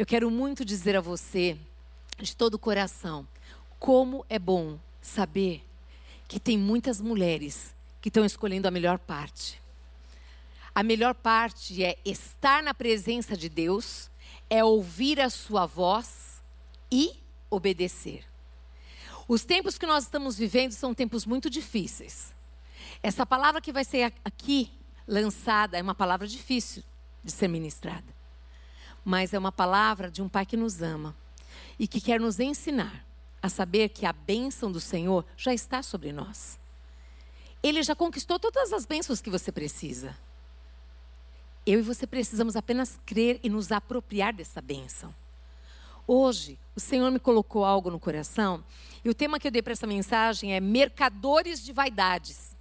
Eu quero muito dizer a você, de todo o coração, como é bom saber que tem muitas mulheres que estão escolhendo a melhor parte. A melhor parte é estar na presença de Deus, é ouvir a sua voz e obedecer. Os tempos que nós estamos vivendo são tempos muito difíceis. Essa palavra que vai ser aqui lançada é uma palavra difícil de ser ministrada. Mas é uma palavra de um pai que nos ama e que quer nos ensinar a saber que a bênção do Senhor já está sobre nós. Ele já conquistou todas as bênçãos que você precisa. Eu e você precisamos apenas crer e nos apropriar dessa bênção. Hoje, o Senhor me colocou algo no coração, e o tema que eu dei para essa mensagem é mercadores de vaidades.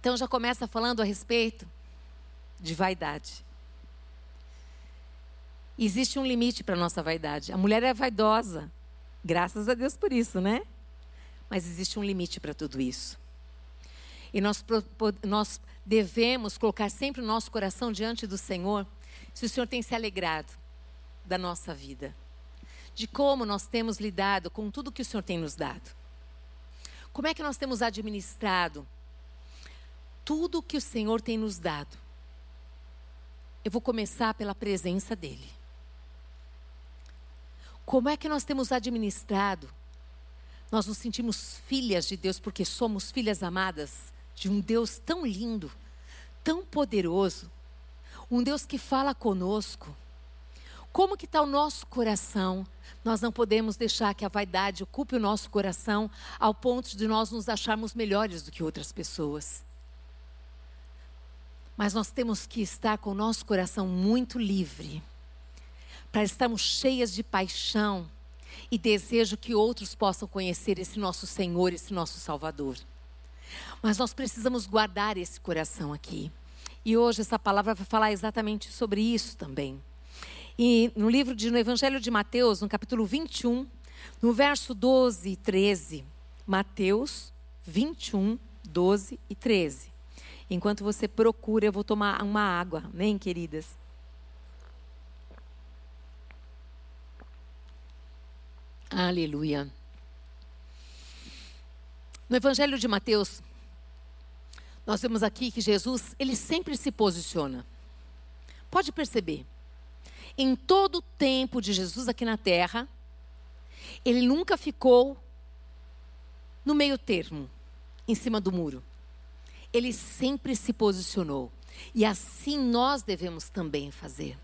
Então já começa falando a respeito de vaidade. Existe um limite para a nossa vaidade. A mulher é vaidosa. Graças a Deus por isso, né? Mas existe um limite para tudo isso. E nós, nós devemos colocar sempre o nosso coração diante do Senhor, se o Senhor tem se alegrado da nossa vida, de como nós temos lidado com tudo que o Senhor tem nos dado. Como é que nós temos administrado tudo que o Senhor tem nos dado? Eu vou começar pela presença dEle. Como é que nós temos administrado? Nós nos sentimos filhas de Deus porque somos filhas amadas de um Deus tão lindo, tão poderoso, um Deus que fala conosco. Como que está o nosso coração? Nós não podemos deixar que a vaidade ocupe o nosso coração ao ponto de nós nos acharmos melhores do que outras pessoas. Mas nós temos que estar com o nosso coração muito livre, para estarmos cheias de paixão e desejo que outros possam conhecer esse nosso Senhor, esse nosso Salvador. Mas nós precisamos guardar esse coração aqui. E hoje essa palavra vai falar exatamente sobre isso também. E no livro de, no Evangelho de Mateus, no capítulo 21, no verso 12 e 13, Mateus 21, 12 e 13. Enquanto você procura, eu vou tomar uma água, amém, queridas? Aleluia. No Evangelho de Mateus, nós vemos aqui que Jesus, ele sempre se posiciona. Pode perceber. Em todo o tempo de Jesus aqui na terra, ele nunca ficou no meio termo, em cima do muro. Ele sempre se posicionou. E assim nós devemos também fazer.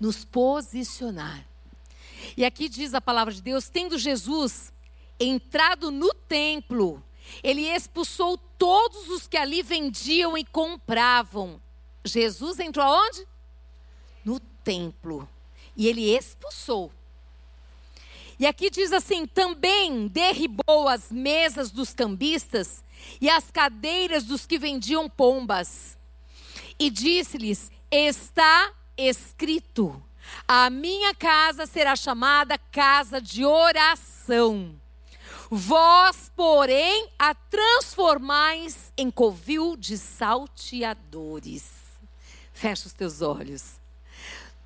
Nos posicionar. E aqui diz a palavra de Deus: tendo Jesus entrado no templo, ele expulsou todos os que ali vendiam e compravam. Jesus entrou aonde? No templo. E ele expulsou. E aqui diz assim: também derribou as mesas dos cambistas e as cadeiras dos que vendiam pombas. E disse-lhes: Está escrito: A minha casa será chamada casa de oração Vós, porém, a transformais em covil de salteadores. Fecha os teus olhos.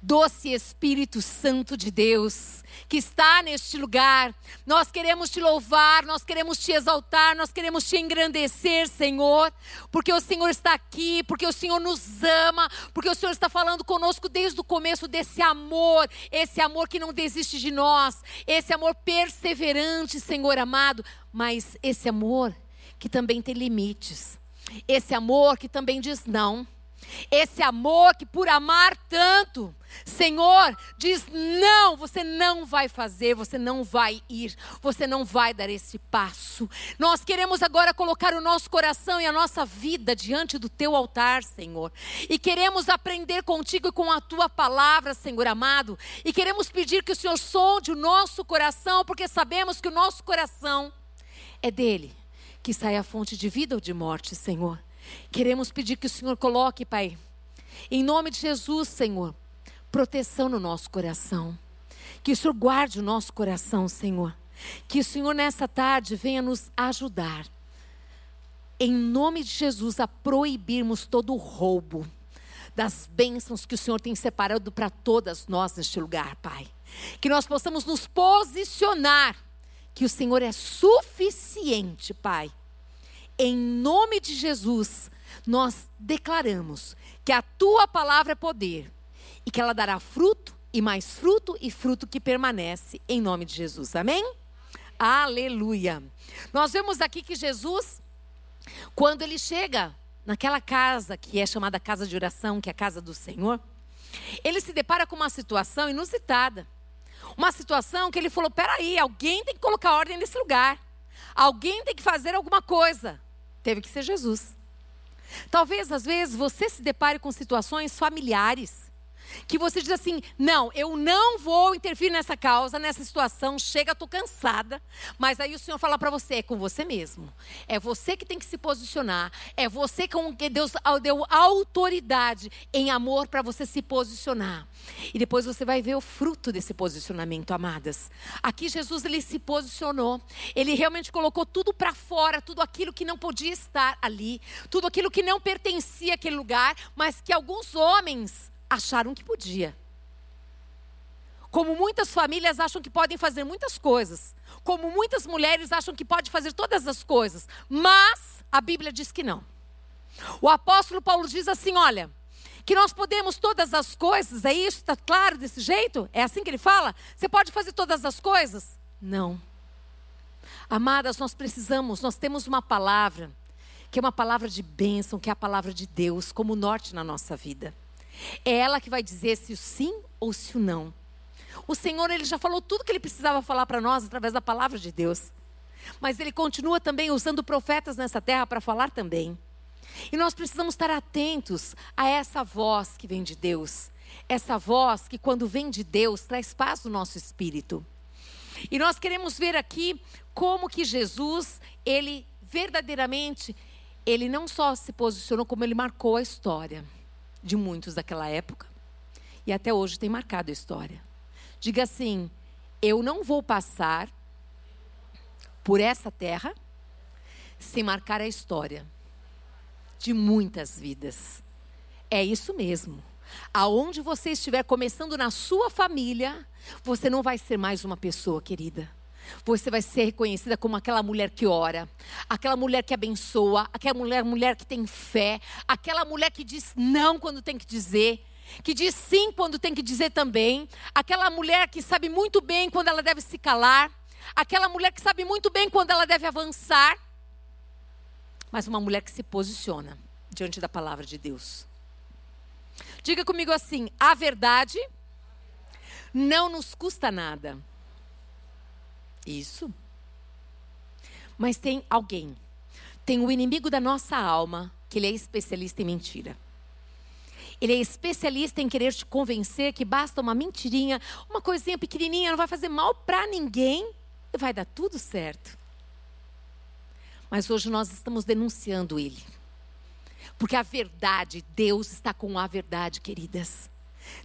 Doce Espírito Santo de Deus, que está neste lugar, nós queremos te louvar, nós queremos te exaltar, nós queremos te engrandecer, Senhor, porque o Senhor está aqui, porque o Senhor nos ama, porque o Senhor está falando conosco desde o começo desse amor, esse amor que não desiste de nós, esse amor perseverante, Senhor amado, mas esse amor que também tem limites, esse amor que também diz não. Esse amor que por amar tanto, Senhor, diz: não, você não vai fazer, você não vai ir, você não vai dar esse passo. Nós queremos agora colocar o nosso coração e a nossa vida diante do teu altar, Senhor. E queremos aprender contigo e com a tua palavra, Senhor amado. E queremos pedir que o Senhor sonde o nosso coração, porque sabemos que o nosso coração é dele que sai a fonte de vida ou de morte, Senhor. Queremos pedir que o Senhor coloque, Pai, em nome de Jesus, Senhor, proteção no nosso coração. Que o Senhor guarde o nosso coração, Senhor. Que o Senhor nessa tarde venha nos ajudar. Em nome de Jesus, a proibirmos todo roubo, das bênçãos que o Senhor tem separado para todas nós neste lugar, Pai. Que nós possamos nos posicionar, que o Senhor é suficiente, Pai. Em nome de Jesus, nós declaramos que a tua palavra é poder e que ela dará fruto e mais fruto e fruto que permanece em nome de Jesus. Amém? Aleluia. Nós vemos aqui que Jesus, quando ele chega naquela casa que é chamada casa de oração, que é a casa do Senhor, ele se depara com uma situação inusitada. Uma situação que ele falou: peraí, alguém tem que colocar ordem nesse lugar. Alguém tem que fazer alguma coisa. Teve que ser Jesus. Talvez, às vezes, você se depare com situações familiares que você diz assim: não, eu não vou intervir nessa causa, nessa situação, chega, estou cansada. Mas aí o Senhor fala para você: é com você mesmo. É você que tem que se posicionar. É você com que Deus deu autoridade em amor para você se posicionar. E depois você vai ver o fruto desse posicionamento, amadas. Aqui Jesus ele se posicionou. Ele realmente colocou tudo para fora, tudo aquilo que não podia estar ali, tudo aquilo que não pertencia àquele lugar, mas que alguns homens acharam que podia. Como muitas famílias acham que podem fazer muitas coisas, como muitas mulheres acham que pode fazer todas as coisas, mas a Bíblia diz que não. O apóstolo Paulo diz assim: olha, que nós podemos todas as coisas, é isso? Está claro desse jeito? É assim que ele fala? Você pode fazer todas as coisas? Não. Amadas, nós precisamos, nós temos uma palavra, que é uma palavra de bênção, que é a palavra de Deus, como norte na nossa vida. É ela que vai dizer se o sim ou se o não. O Senhor, ele já falou tudo que ele precisava falar para nós através da palavra de Deus. Mas ele continua também usando profetas nessa terra para falar também. E nós precisamos estar atentos a essa voz que vem de Deus. Essa voz que, quando vem de Deus, traz paz no nosso espírito. E nós queremos ver aqui como que Jesus, ele verdadeiramente, ele não só se posicionou, como ele marcou a história de muitos daquela época e até hoje tem marcado a história. Diga assim: eu não vou passar por essa terra sem marcar a história de muitas vidas. É isso mesmo. Aonde você estiver começando na sua família, você não vai ser mais uma pessoa querida. Você vai ser reconhecida como aquela mulher que ora, aquela mulher que abençoa, aquela mulher, mulher que tem fé, aquela mulher que diz não quando tem que dizer, que diz sim quando tem que dizer também, aquela mulher que sabe muito bem quando ela deve se calar, aquela mulher que sabe muito bem quando ela deve avançar, mas uma mulher que se posiciona diante da palavra de Deus. Diga comigo assim: a verdade não nos custa nada. Isso. Mas tem alguém, tem o inimigo da nossa alma, que ele é especialista em mentira. Ele é especialista em querer te convencer que basta uma mentirinha, uma coisinha pequenininha, não vai fazer mal para ninguém e vai dar tudo certo. Mas hoje nós estamos denunciando ele. Porque a verdade, Deus está com a verdade, queridas.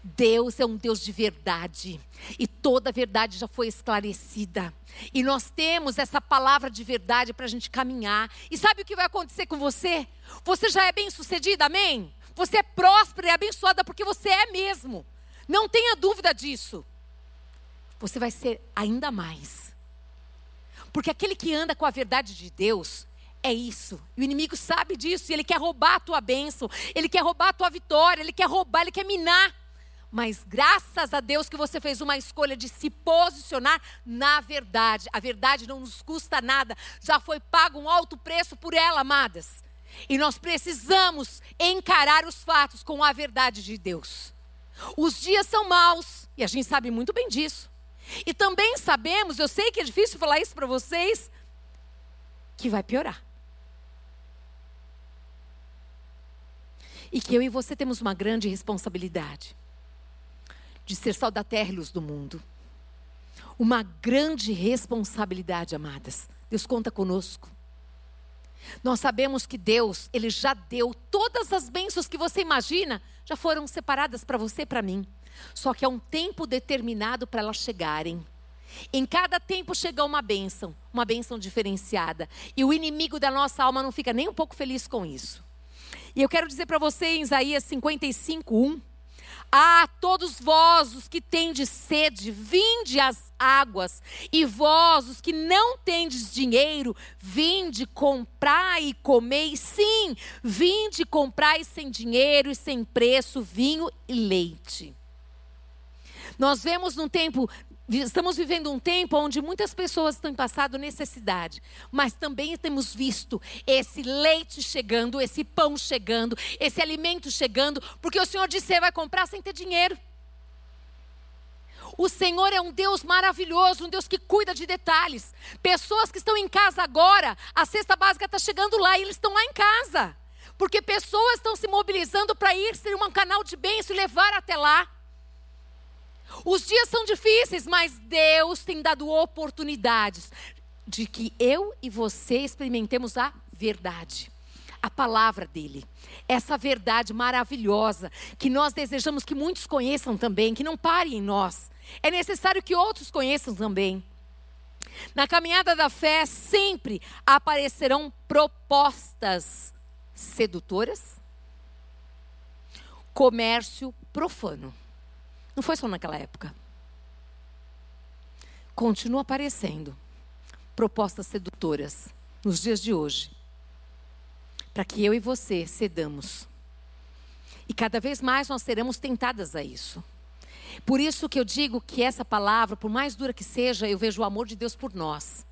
Deus é um Deus de verdade e toda a verdade já foi esclarecida. E nós temos essa palavra de verdade para a gente caminhar. E sabe o que vai acontecer com você? Você já é bem sucedida, amém? Você é próspera e abençoada porque você é mesmo. Não tenha dúvida disso. Você vai ser ainda mais. Porque aquele que anda com a verdade de Deus, é isso. E o inimigo sabe disso. E ele quer roubar a tua bênção. Ele quer roubar a tua vitória. Ele quer roubar, ele quer minar. Mas graças a Deus que você fez uma escolha de se posicionar na verdade. A verdade não nos custa nada, já foi pago um alto preço por ela, amadas. E nós precisamos encarar os fatos com a verdade de Deus. Os dias são maus, e a gente sabe muito bem disso. E também sabemos, eu sei que é difícil falar isso para vocês, que vai piorar. E que eu e você temos uma grande responsabilidade de ser sal da terra e luz do mundo. Uma grande responsabilidade, amadas. Deus conta conosco. Nós sabemos que Deus, Ele já deu todas as bênçãos que você imagina, já foram separadas para você e para mim. Só que há um tempo determinado para elas chegarem. Em cada tempo chega uma bênção, uma bênção diferenciada. E o inimigo da nossa alma não fica nem um pouco feliz com isso. E eu quero dizer para você em Isaías 55, 1. Ah, todos vós os que tendes sede, vinde às águas, e vós os que não tendes dinheiro, vinde comprar e comei. Sim, vinde comprar sem dinheiro e sem preço vinho e leite. Nós vemos num tempo Estamos vivendo um tempo onde muitas pessoas têm passado necessidade, mas também temos visto esse leite chegando, esse pão chegando, esse alimento chegando, porque o Senhor disse que vai comprar sem ter dinheiro. O Senhor é um Deus maravilhoso, um Deus que cuida de detalhes. Pessoas que estão em casa agora, a cesta básica está chegando lá e eles estão lá em casa. Porque pessoas estão se mobilizando para ir ser um canal de bênção e levar até lá. Os dias são difíceis, mas Deus tem dado oportunidades de que eu e você experimentemos a verdade. A palavra dele, essa verdade maravilhosa que nós desejamos que muitos conheçam também, que não pare em nós. É necessário que outros conheçam também. Na caminhada da fé sempre aparecerão propostas sedutoras, comércio profano. Não foi só naquela época. Continua aparecendo propostas sedutoras nos dias de hoje, para que eu e você cedamos. E cada vez mais nós seremos tentadas a isso. Por isso que eu digo que essa palavra, por mais dura que seja, eu vejo o amor de Deus por nós.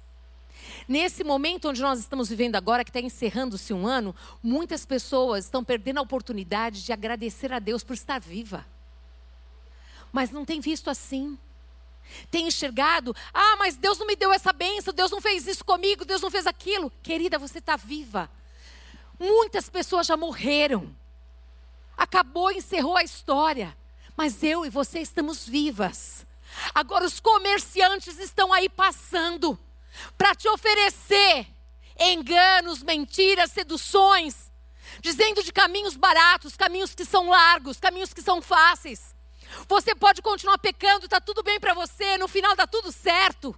Nesse momento onde nós estamos vivendo agora, que está encerrando-se um ano, muitas pessoas estão perdendo a oportunidade de agradecer a Deus por estar viva mas não tem visto assim. Tem enxergado, ah, mas Deus não me deu essa benção, Deus não fez isso comigo, Deus não fez aquilo. Querida, você está viva. Muitas pessoas já morreram. Acabou, encerrou a história. Mas eu e você estamos vivas. Agora os comerciantes estão aí passando para te oferecer enganos, mentiras, seduções, dizendo de caminhos baratos, caminhos que são largos, caminhos que são fáceis. Você pode continuar pecando, está tudo bem para você, no final dá tudo certo.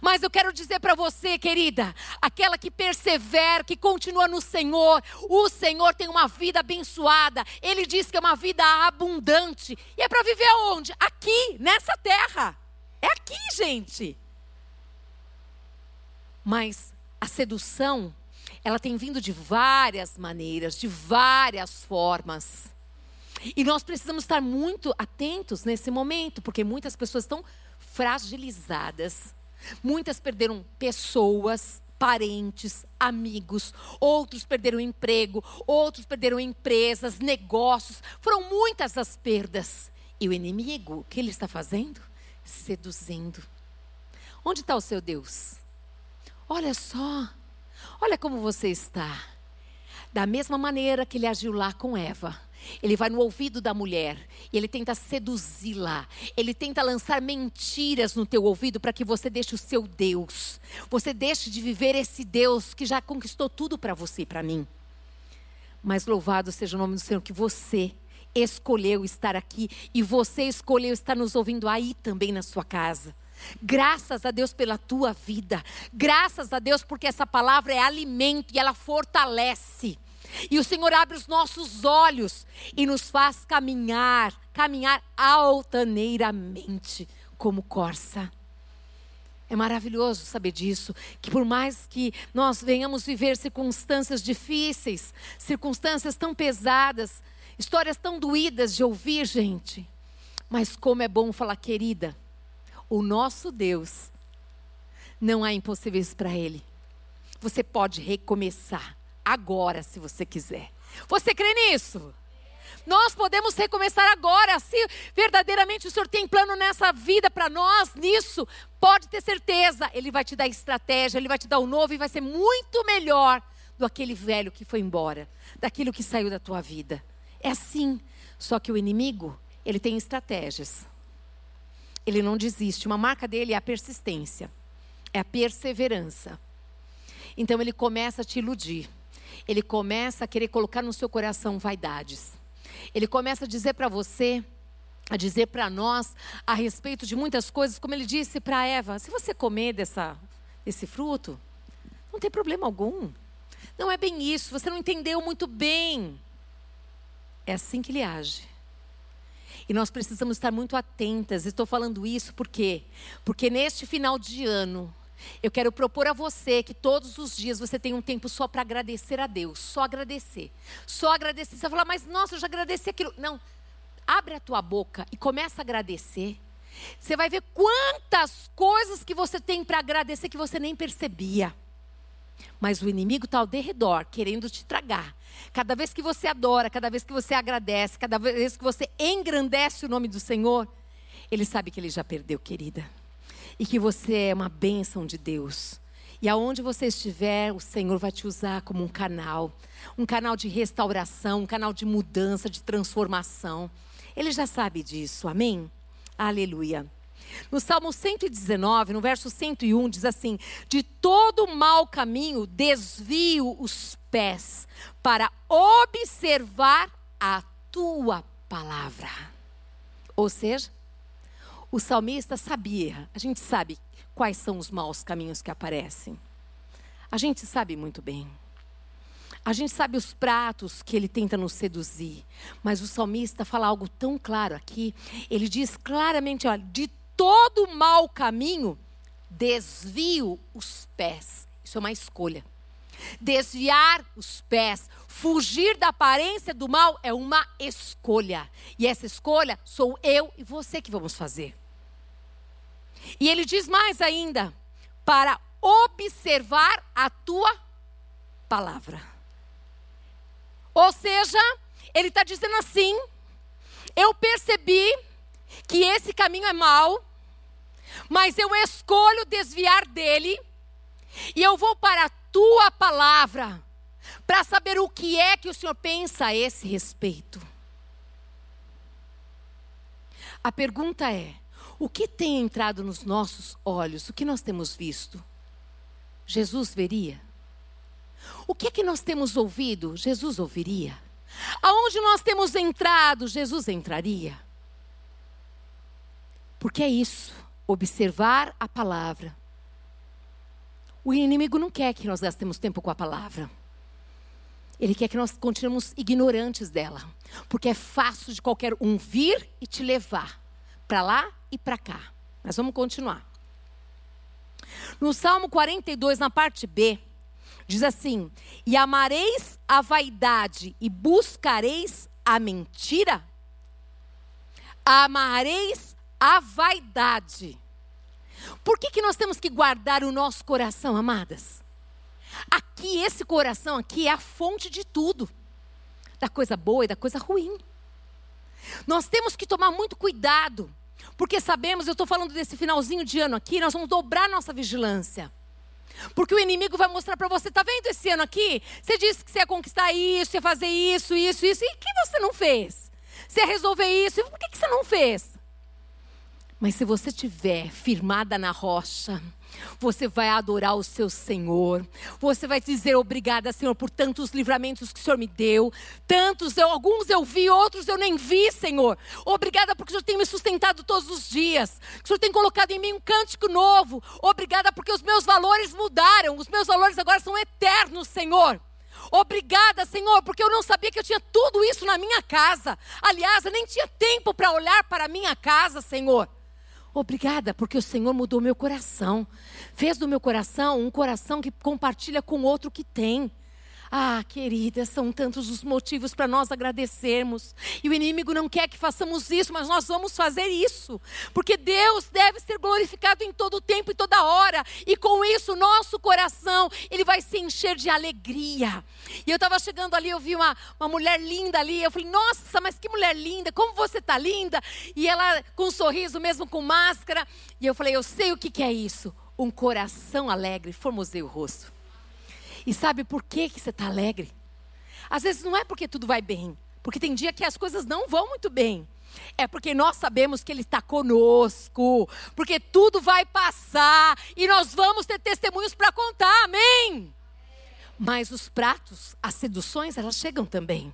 Mas eu quero dizer para você, querida, aquela que persevera, que continua no Senhor, o Senhor tem uma vida abençoada. Ele diz que é uma vida abundante. E é para viver onde? Aqui, nessa terra. É aqui, gente. Mas a sedução, ela tem vindo de várias maneiras, de várias formas. E nós precisamos estar muito atentos nesse momento, porque muitas pessoas estão fragilizadas. Muitas perderam pessoas, parentes, amigos, outros perderam emprego, outros perderam empresas, negócios. Foram muitas as perdas. E o inimigo, o que ele está fazendo? Seduzindo. Onde está o seu Deus? Olha só, olha como você está. Da mesma maneira que ele agiu lá com Eva ele vai no ouvido da mulher e ele tenta seduzi-la. Ele tenta lançar mentiras no teu ouvido para que você deixe o seu Deus. Você deixe de viver esse Deus que já conquistou tudo para você e para mim. Mas louvado seja o nome do Senhor que você escolheu estar aqui e você escolheu estar nos ouvindo aí também na sua casa. Graças a Deus pela tua vida. Graças a Deus porque essa palavra é alimento e ela fortalece. E o Senhor abre os nossos olhos e nos faz caminhar, caminhar altaneiramente como corça. É maravilhoso saber disso, que por mais que nós venhamos viver circunstâncias difíceis, circunstâncias tão pesadas, histórias tão doídas de ouvir, gente, mas como é bom falar, querida, o nosso Deus, não há impossíveis para Ele. Você pode recomeçar agora, se você quiser. Você crê nisso? Nós podemos recomeçar agora. Se verdadeiramente o Senhor tem plano nessa vida para nós, nisso, pode ter certeza. Ele vai te dar estratégia, Ele vai te dar o novo e vai ser muito melhor do aquele velho que foi embora, daquilo que saiu da tua vida. É assim. Só que o inimigo, ele tem estratégias. Ele não desiste. Uma marca dele é a persistência, é a perseverança. Então ele começa a te iludir ele começa a querer colocar no seu coração vaidades. Ele começa a dizer para você, a dizer para nós a respeito de muitas coisas, como ele disse para Eva: se você comer dessa, desse fruto, não tem problema algum. Não é bem isso, você não entendeu muito bem. É assim que ele age. E nós precisamos estar muito atentas. Estou falando isso por quê? Porque neste final de ano, eu quero propor a você que todos os dias você tenha um tempo só para agradecer a Deus, só agradecer. Só agradecer. Você vai falar, mas nossa, eu já agradeci aquilo. Não. Abre a tua boca e começa a agradecer. Você vai ver quantas coisas que você tem para agradecer que você nem percebia. Mas o inimigo está ao derredor, querendo te tragar. Cada vez que você adora, cada vez que você agradece, cada vez que você engrandece o nome do Senhor, ele sabe que ele já perdeu, querida. E que você é uma bênção de Deus. E aonde você estiver, o Senhor vai te usar como um canal um canal de restauração, um canal de mudança, de transformação. Ele já sabe disso, amém? Aleluia. No Salmo 119, no verso 101, diz assim: De todo mau caminho desvio os pés para observar a tua palavra. Ou seja, o salmista sabia, a gente sabe quais são os maus caminhos que aparecem. A gente sabe muito bem. A gente sabe os pratos que ele tenta nos seduzir, mas o salmista fala algo tão claro aqui. Ele diz claramente: olha, de todo mau caminho, desvio os pés. Isso é uma escolha. Desviar os pés, fugir da aparência do mal é uma escolha. E essa escolha sou eu e você que vamos fazer. E ele diz mais ainda: para observar a tua palavra. Ou seja, ele está dizendo assim: eu percebi que esse caminho é mau, mas eu escolho desviar dele, e eu vou para a tua palavra, para saber o que é que o Senhor pensa a esse respeito. A pergunta é: o que tem entrado nos nossos olhos? O que nós temos visto? Jesus veria? O que é que nós temos ouvido? Jesus ouviria. Aonde nós temos entrado? Jesus entraria. Porque é isso, observar a palavra. O inimigo não quer que nós gastemos tempo com a palavra. Ele quer que nós continuemos ignorantes dela. Porque é fácil de qualquer um vir e te levar para lá e para cá. Mas vamos continuar. No Salmo 42, na parte B, Diz assim: E amareis a vaidade e buscareis a mentira? Amareis a vaidade. Por que, que nós temos que guardar o nosso coração, amadas? Aqui, esse coração aqui é a fonte de tudo, da coisa boa e da coisa ruim. Nós temos que tomar muito cuidado, porque sabemos, eu estou falando desse finalzinho de ano aqui, nós vamos dobrar nossa vigilância. Porque o inimigo vai mostrar para você, tá vendo esse ano aqui? Você disse que você ia conquistar isso, ia fazer isso, isso, isso. E que você não fez? Você ia resolver isso, e por que, que você não fez? Mas se você estiver firmada na rocha, você vai adorar o seu Senhor. Você vai dizer obrigada, Senhor, por tantos livramentos que o Senhor me deu. Tantos, eu, alguns eu vi, outros eu nem vi, Senhor. Obrigada porque o Senhor tem me sustentado todos os dias. O Senhor tem colocado em mim um cântico novo. Obrigada porque os meus valores mudaram. Os meus valores agora são eternos, Senhor. Obrigada, Senhor, porque eu não sabia que eu tinha tudo isso na minha casa. Aliás, eu nem tinha tempo para olhar para a minha casa, Senhor. Obrigada, porque o Senhor mudou meu coração. Fez do meu coração um coração que compartilha com outro que tem. Ah, querida, são tantos os motivos para nós agradecermos. E o inimigo não quer que façamos isso, mas nós vamos fazer isso. Porque Deus deve ser glorificado em todo tempo e toda hora. E com isso, nosso coração, ele vai se encher de alegria. E eu estava chegando ali, eu vi uma, uma mulher linda ali. Eu falei, nossa, mas que mulher linda, como você está linda. E ela com um sorriso, mesmo com máscara. E eu falei, eu sei o que, que é isso. Um coração alegre, formoseia o rosto. E sabe por que, que você está alegre? Às vezes não é porque tudo vai bem, porque tem dia que as coisas não vão muito bem. É porque nós sabemos que Ele está conosco, porque tudo vai passar e nós vamos ter testemunhos para contar, amém? Mas os pratos, as seduções, elas chegam também.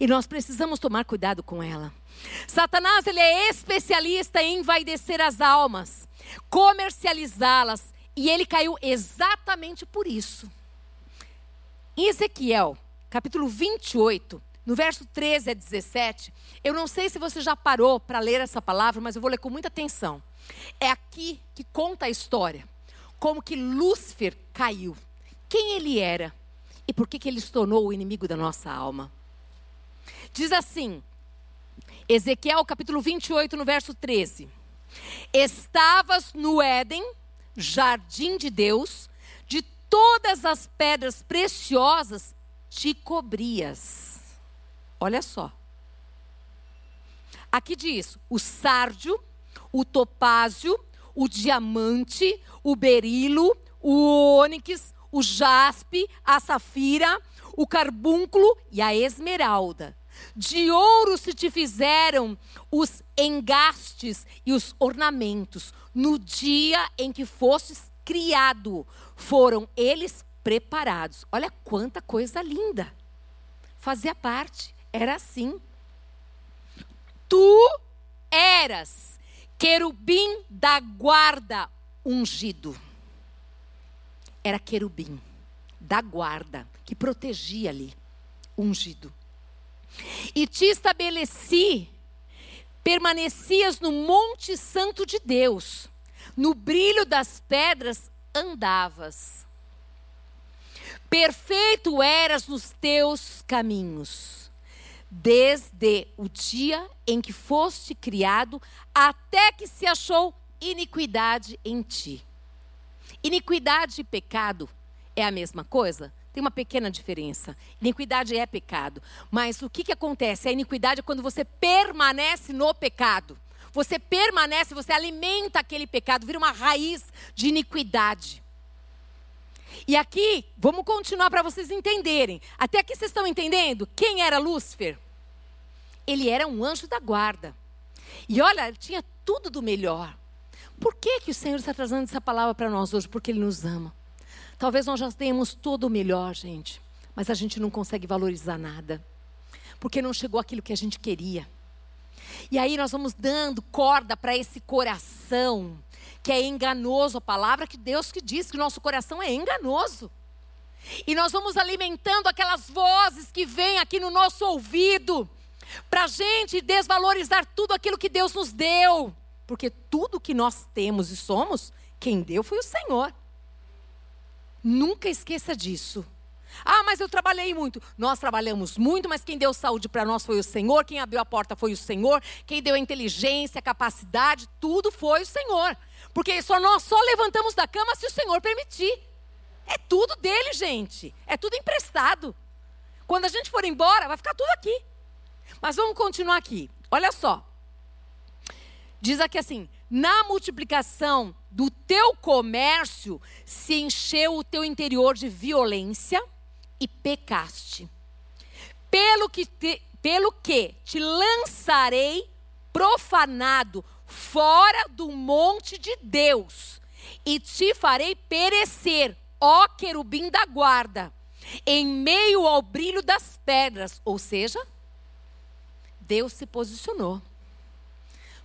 E nós precisamos tomar cuidado com ela. Satanás, ele é especialista em envaidecer as almas, comercializá-las, e ele caiu exatamente por isso. Em Ezequiel, capítulo 28, no verso 13 a 17, eu não sei se você já parou para ler essa palavra, mas eu vou ler com muita atenção. É aqui que conta a história, como que Lúcifer caiu, quem ele era e por que, que ele se tornou o inimigo da nossa alma. Diz assim, Ezequiel capítulo 28, no verso 13: Estavas no Éden, jardim de Deus, de todas as pedras preciosas te cobrias. Olha só. Aqui diz: o sárdio, o topázio, o diamante, o berilo, o ônix, o jaspe, a safira, o carbúnculo e a esmeralda. De ouro se te fizeram os engastes e os ornamentos. No dia em que fostes criado, foram eles preparados. Olha quanta coisa linda. Fazia parte, era assim. Tu eras querubim da guarda ungido. Era querubim da guarda que protegia ali, ungido. E te estabeleci, permanecias no Monte Santo de Deus, no brilho das pedras andavas. Perfeito eras nos teus caminhos, desde o dia em que foste criado, até que se achou iniquidade em ti. Iniquidade e pecado é a mesma coisa? Tem uma pequena diferença. Iniquidade é pecado. Mas o que, que acontece? A iniquidade é quando você permanece no pecado. Você permanece, você alimenta aquele pecado, vira uma raiz de iniquidade. E aqui, vamos continuar para vocês entenderem. Até aqui vocês estão entendendo quem era Lúcifer? Ele era um anjo da guarda. E olha, tinha tudo do melhor. Por que, que o Senhor está trazendo essa palavra para nós hoje? Porque Ele nos ama. Talvez nós já tenhamos todo o melhor, gente, mas a gente não consegue valorizar nada, porque não chegou aquilo que a gente queria. E aí nós vamos dando corda para esse coração que é enganoso, a palavra que Deus que diz que o nosso coração é enganoso. E nós vamos alimentando aquelas vozes que vêm aqui no nosso ouvido, para gente desvalorizar tudo aquilo que Deus nos deu. Porque tudo que nós temos e somos, quem deu foi o Senhor. Nunca esqueça disso. Ah, mas eu trabalhei muito. Nós trabalhamos muito, mas quem deu saúde para nós foi o Senhor, quem abriu a porta foi o Senhor, quem deu a inteligência, a capacidade, tudo foi o Senhor. Porque só nós só levantamos da cama se o Senhor permitir. É tudo dele, gente. É tudo emprestado. Quando a gente for embora, vai ficar tudo aqui. Mas vamos continuar aqui. Olha só. Diz aqui assim: na multiplicação do teu comércio se encheu o teu interior de violência e pecaste. Pelo que te, pelo que te lançarei profanado fora do monte de Deus e te farei perecer, ó querubim da guarda, em meio ao brilho das pedras. Ou seja, Deus se posicionou.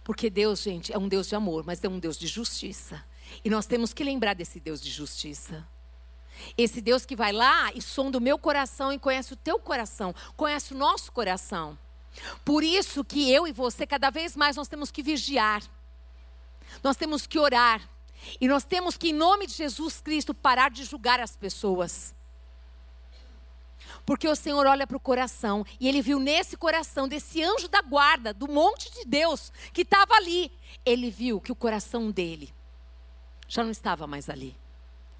Porque Deus, gente, é um Deus de amor, mas é um Deus de justiça. E nós temos que lembrar desse Deus de justiça. Esse Deus que vai lá e sonda o meu coração e conhece o teu coração, conhece o nosso coração. Por isso que eu e você, cada vez mais, nós temos que vigiar. Nós temos que orar. E nós temos que, em nome de Jesus Cristo, parar de julgar as pessoas. Porque o Senhor olha para o coração e ele viu nesse coração desse anjo da guarda, do monte de Deus que estava ali, ele viu que o coração dele já não estava mais ali.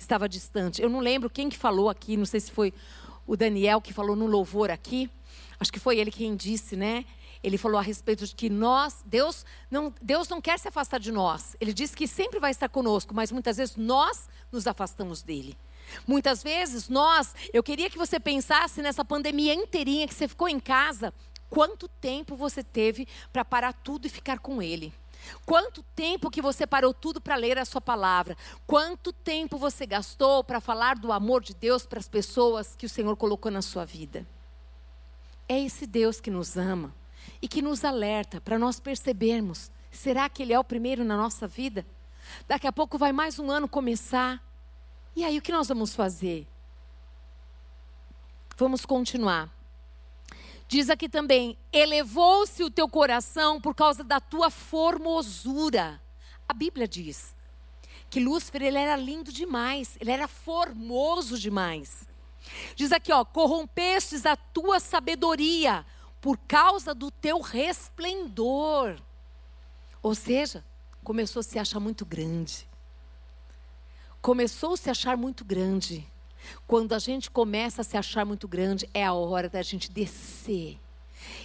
Estava distante. Eu não lembro quem que falou aqui, não sei se foi o Daniel que falou no louvor aqui. Acho que foi ele quem disse, né? Ele falou a respeito de que nós, Deus não, Deus não quer se afastar de nós. Ele diz que sempre vai estar conosco, mas muitas vezes nós nos afastamos dele. Muitas vezes nós, eu queria que você pensasse nessa pandemia inteirinha que você ficou em casa, quanto tempo você teve para parar tudo e ficar com ele? Quanto tempo que você parou tudo para ler a sua palavra? Quanto tempo você gastou para falar do amor de Deus para as pessoas que o Senhor colocou na sua vida? É esse Deus que nos ama e que nos alerta para nós percebermos: será que Ele é o primeiro na nossa vida? Daqui a pouco vai mais um ano começar. E aí o que nós vamos fazer? Vamos continuar. Diz aqui também: elevou-se o teu coração por causa da tua formosura. A Bíblia diz que Lúcifer ele era lindo demais, ele era formoso demais. Diz aqui, ó, corrompestes a tua sabedoria por causa do teu resplendor. Ou seja, começou a se achar muito grande. Começou a se achar muito grande. Quando a gente começa a se achar muito grande, é a hora da gente descer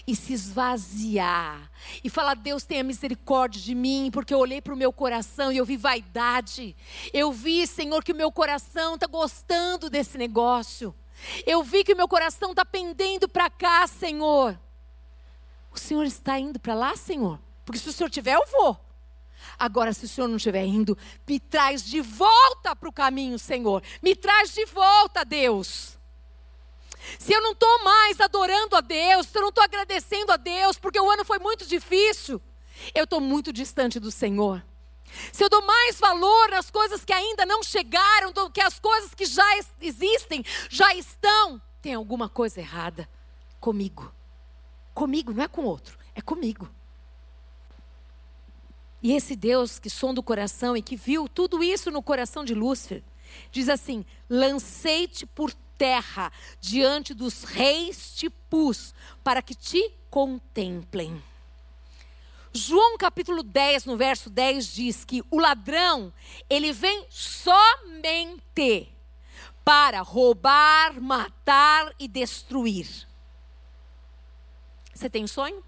e se esvaziar e falar: Deus tenha misericórdia de mim, porque eu olhei para o meu coração e eu vi vaidade. Eu vi, Senhor, que o meu coração está gostando desse negócio. Eu vi que o meu coração está pendendo para cá, Senhor. O Senhor está indo para lá, Senhor? Porque se o Senhor tiver, eu vou. Agora, se o Senhor não estiver indo, me traz de volta para o caminho, Senhor. Me traz de volta, Deus. Se eu não estou mais adorando a Deus, se eu não estou agradecendo a Deus, porque o ano foi muito difícil, eu estou muito distante do Senhor. Se eu dou mais valor nas coisas que ainda não chegaram do que as coisas que já existem, já estão, tem alguma coisa errada comigo. Comigo, não é com outro, é comigo. E esse Deus que sonda o coração e que viu tudo isso no coração de Lúcifer, diz assim: lancei-te por terra diante dos reis te pus, para que te contemplem. João capítulo 10, no verso 10 diz que o ladrão, ele vem somente para roubar, matar e destruir. Você tem sonho?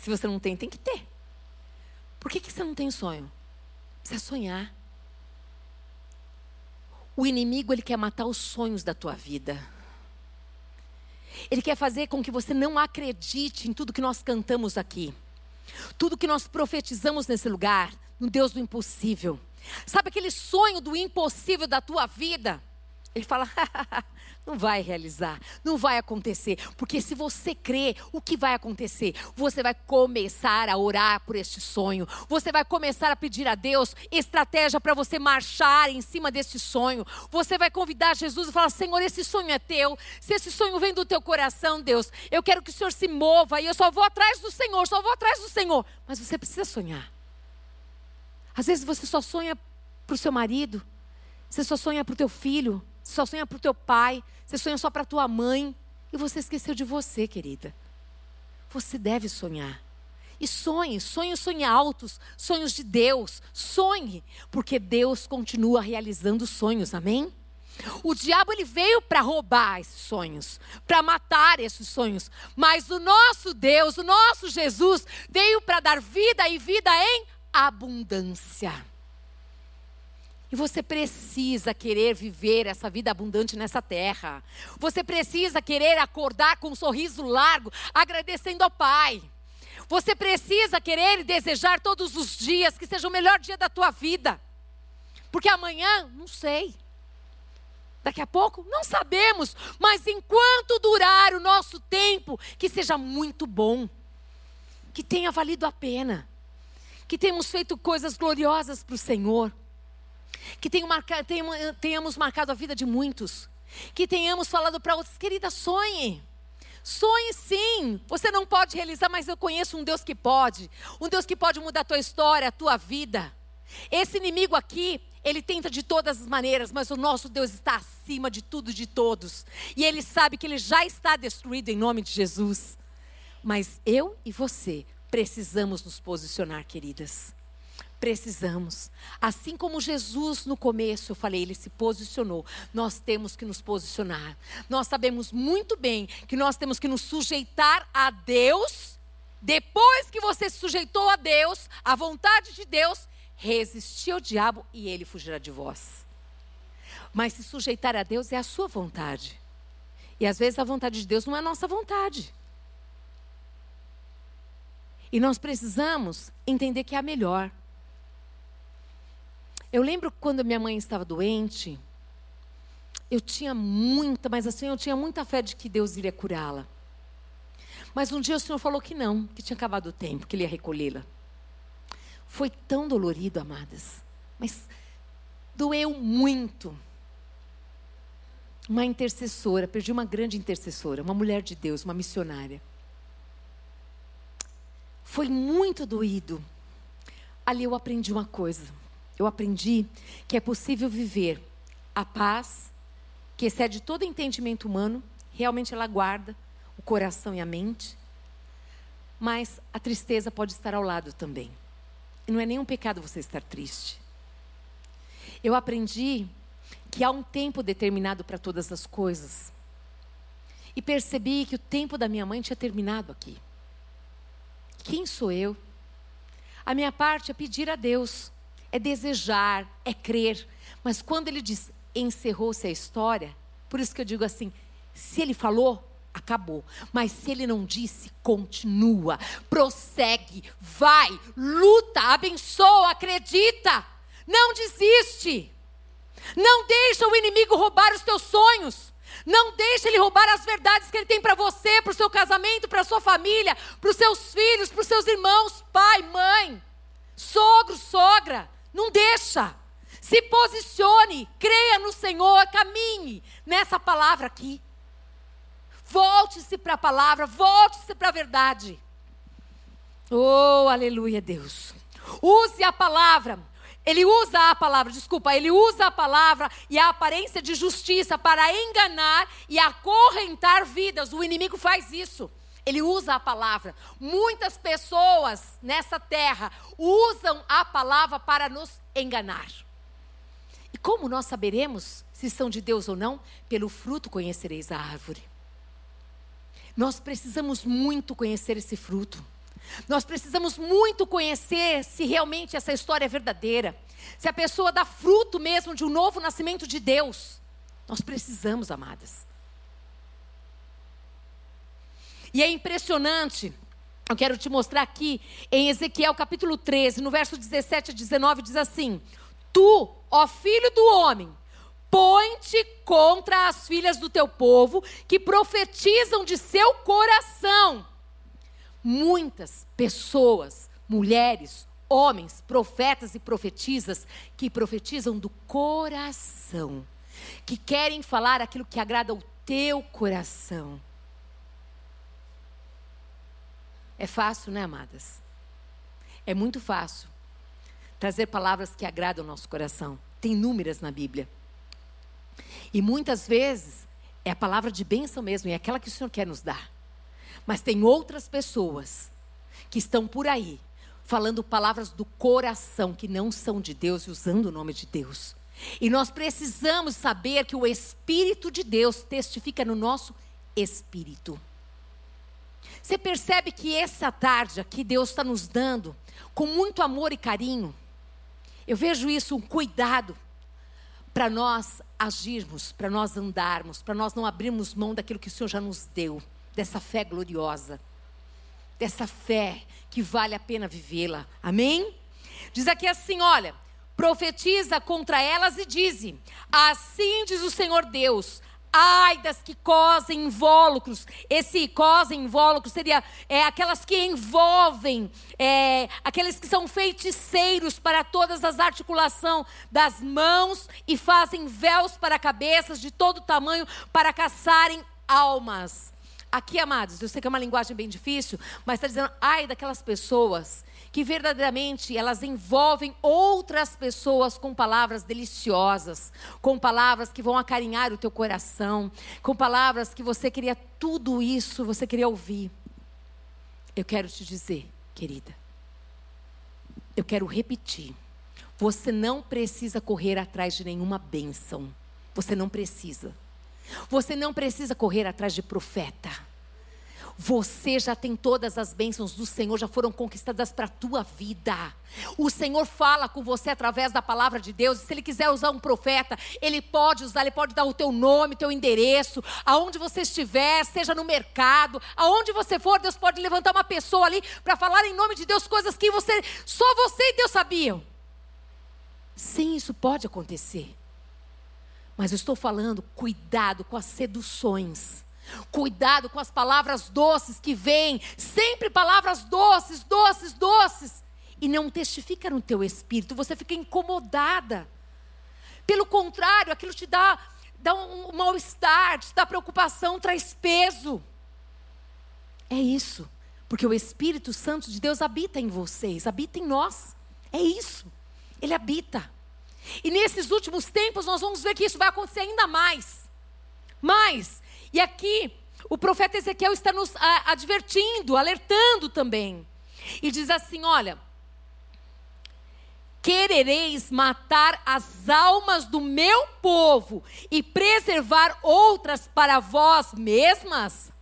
Se você não tem, tem que ter. Por que, que você não tem sonho? Precisa sonhar. O inimigo, ele quer matar os sonhos da tua vida. Ele quer fazer com que você não acredite em tudo que nós cantamos aqui. Tudo que nós profetizamos nesse lugar, no Deus do impossível. Sabe aquele sonho do impossível da tua vida? Ele fala: não vai realizar, não vai acontecer, porque se você crê, o que vai acontecer? Você vai começar a orar por este sonho, você vai começar a pedir a Deus estratégia para você marchar em cima deste sonho. Você vai convidar Jesus e falar: Senhor, esse sonho é teu, se esse sonho vem do teu coração, Deus, eu quero que o Senhor se mova e eu só vou atrás do Senhor, só vou atrás do Senhor. Mas você precisa sonhar. Às vezes você só sonha para o seu marido, você só sonha para o teu filho, só sonha para o teu pai, você sonha só para a tua mãe. E você esqueceu de você, querida. Você deve sonhar. E sonhe, sonhe sonhos altos, sonhos de Deus. Sonhe, porque Deus continua realizando sonhos, amém? O diabo ele veio para roubar esses sonhos, para matar esses sonhos, mas o nosso Deus, o nosso Jesus, veio para dar vida e vida em abundância. E você precisa querer viver essa vida abundante nessa terra. Você precisa querer acordar com um sorriso largo, agradecendo ao Pai. Você precisa querer e desejar todos os dias que seja o melhor dia da tua vida. Porque amanhã, não sei. Daqui a pouco, não sabemos. Mas enquanto durar o nosso tempo, que seja muito bom. Que tenha valido a pena. Que tenhamos feito coisas gloriosas para o Senhor que tenhamos marcado a vida de muitos, que tenhamos falado para outros, querida, sonhe. Sonhe sim. Você não pode realizar, mas eu conheço um Deus que pode. Um Deus que pode mudar a tua história, a tua vida. Esse inimigo aqui, ele tenta de todas as maneiras, mas o nosso Deus está acima de tudo, de todos. E ele sabe que ele já está destruído em nome de Jesus. Mas eu e você precisamos nos posicionar, queridas. Precisamos. Assim como Jesus no começo, eu falei, ele se posicionou. Nós temos que nos posicionar. Nós sabemos muito bem que nós temos que nos sujeitar a Deus. Depois que você se sujeitou a Deus, à vontade de Deus, resistir ao diabo e ele fugirá de vós. Mas se sujeitar a Deus é a sua vontade. E às vezes a vontade de Deus não é a nossa vontade. E nós precisamos entender que é a melhor. Eu lembro quando minha mãe estava doente, eu tinha muita, mas assim, eu tinha muita fé de que Deus iria curá-la. Mas um dia o Senhor falou que não, que tinha acabado o tempo, que Ele ia recolhê-la. Foi tão dolorido, amadas, mas doeu muito. uma intercessora, perdi uma grande intercessora, uma mulher de Deus, uma missionária. Foi muito doído. Ali eu aprendi uma coisa. Eu aprendi que é possível viver a paz, que excede todo entendimento humano, realmente ela guarda o coração e a mente, mas a tristeza pode estar ao lado também. E não é nenhum pecado você estar triste. Eu aprendi que há um tempo determinado para todas as coisas. E percebi que o tempo da minha mãe tinha terminado aqui. Quem sou eu? A minha parte é pedir a Deus, é desejar, é crer. Mas quando ele diz encerrou-se a história, por isso que eu digo assim: se ele falou, acabou. Mas se ele não disse, continua, prossegue, vai, luta, abençoa, acredita, não desiste. Não deixa o inimigo roubar os teus sonhos. Não deixa ele roubar as verdades que ele tem para você, para o seu casamento, para a sua família, para os seus filhos, para os seus irmãos, pai, mãe, sogro, sogra. Não deixa. Se posicione, creia no Senhor, caminhe nessa palavra aqui. Volte-se para a palavra, volte-se para a verdade. Oh, aleluia, Deus. Use a palavra ele usa a palavra, desculpa, ele usa a palavra e a aparência de justiça para enganar e acorrentar vidas. O inimigo faz isso. Ele usa a palavra. Muitas pessoas nessa terra usam a palavra para nos enganar. E como nós saberemos se são de Deus ou não? Pelo fruto conhecereis a árvore. Nós precisamos muito conhecer esse fruto. Nós precisamos muito conhecer se realmente essa história é verdadeira, se a pessoa dá fruto mesmo de um novo nascimento de Deus. Nós precisamos, amadas. E é impressionante, eu quero te mostrar aqui, em Ezequiel capítulo 13, no verso 17 a 19, diz assim: Tu, ó filho do homem, põe-te contra as filhas do teu povo, que profetizam de seu coração muitas pessoas, mulheres, homens, profetas e profetisas que profetizam do coração, que querem falar aquilo que agrada ao teu coração. É fácil, né, amadas? É muito fácil trazer palavras que agradam o nosso coração. Tem inúmeras na Bíblia. E muitas vezes é a palavra de bênção mesmo, é aquela que o Senhor quer nos dar. Mas tem outras pessoas que estão por aí falando palavras do coração que não são de Deus e usando o nome de Deus. E nós precisamos saber que o Espírito de Deus testifica no nosso espírito. Você percebe que essa tarde aqui Deus está nos dando com muito amor e carinho. Eu vejo isso, um cuidado para nós agirmos, para nós andarmos, para nós não abrirmos mão daquilo que o Senhor já nos deu dessa fé gloriosa, dessa fé que vale a pena vivê-la. Amém? Diz aqui assim: olha, profetiza contra elas e diz: Assim diz o Senhor Deus. Ai das que cosem invólucros. Esse cosem invólucros seria é, aquelas que envolvem, é, aqueles que são feiticeiros para todas as articulações das mãos e fazem véus para cabeças de todo tamanho para caçarem almas. Aqui, amados, eu sei que é uma linguagem bem difícil, mas está dizendo, ai daquelas pessoas que verdadeiramente elas envolvem outras pessoas com palavras deliciosas, com palavras que vão acarinhar o teu coração, com palavras que você queria tudo isso, você queria ouvir. Eu quero te dizer, querida, eu quero repetir. Você não precisa correr atrás de nenhuma bênção. Você não precisa. Você não precisa correr atrás de profeta. Você já tem todas as bênçãos do Senhor, já foram conquistadas para a tua vida. O Senhor fala com você através da palavra de Deus. E se Ele quiser usar um profeta, Ele pode usar, Ele pode dar o teu nome, teu endereço, aonde você estiver, seja no mercado, aonde você for, Deus pode levantar uma pessoa ali para falar em nome de Deus coisas que você, só você e Deus sabiam. Sim, isso pode acontecer. Mas eu estou falando, cuidado com as seduções. Cuidado com as palavras doces que vêm, sempre palavras doces, doces, doces, e não testifica no teu espírito, você fica incomodada. Pelo contrário, aquilo te dá dá um, mal-estar, te dá preocupação, traz peso. É isso. Porque o Espírito Santo de Deus habita em vocês, habita em nós. É isso. Ele habita. E nesses últimos tempos nós vamos ver que isso vai acontecer ainda mais. Mais. E aqui o profeta Ezequiel está nos advertindo, alertando também. E diz assim: olha, querereis matar as almas do meu povo e preservar outras para vós mesmas?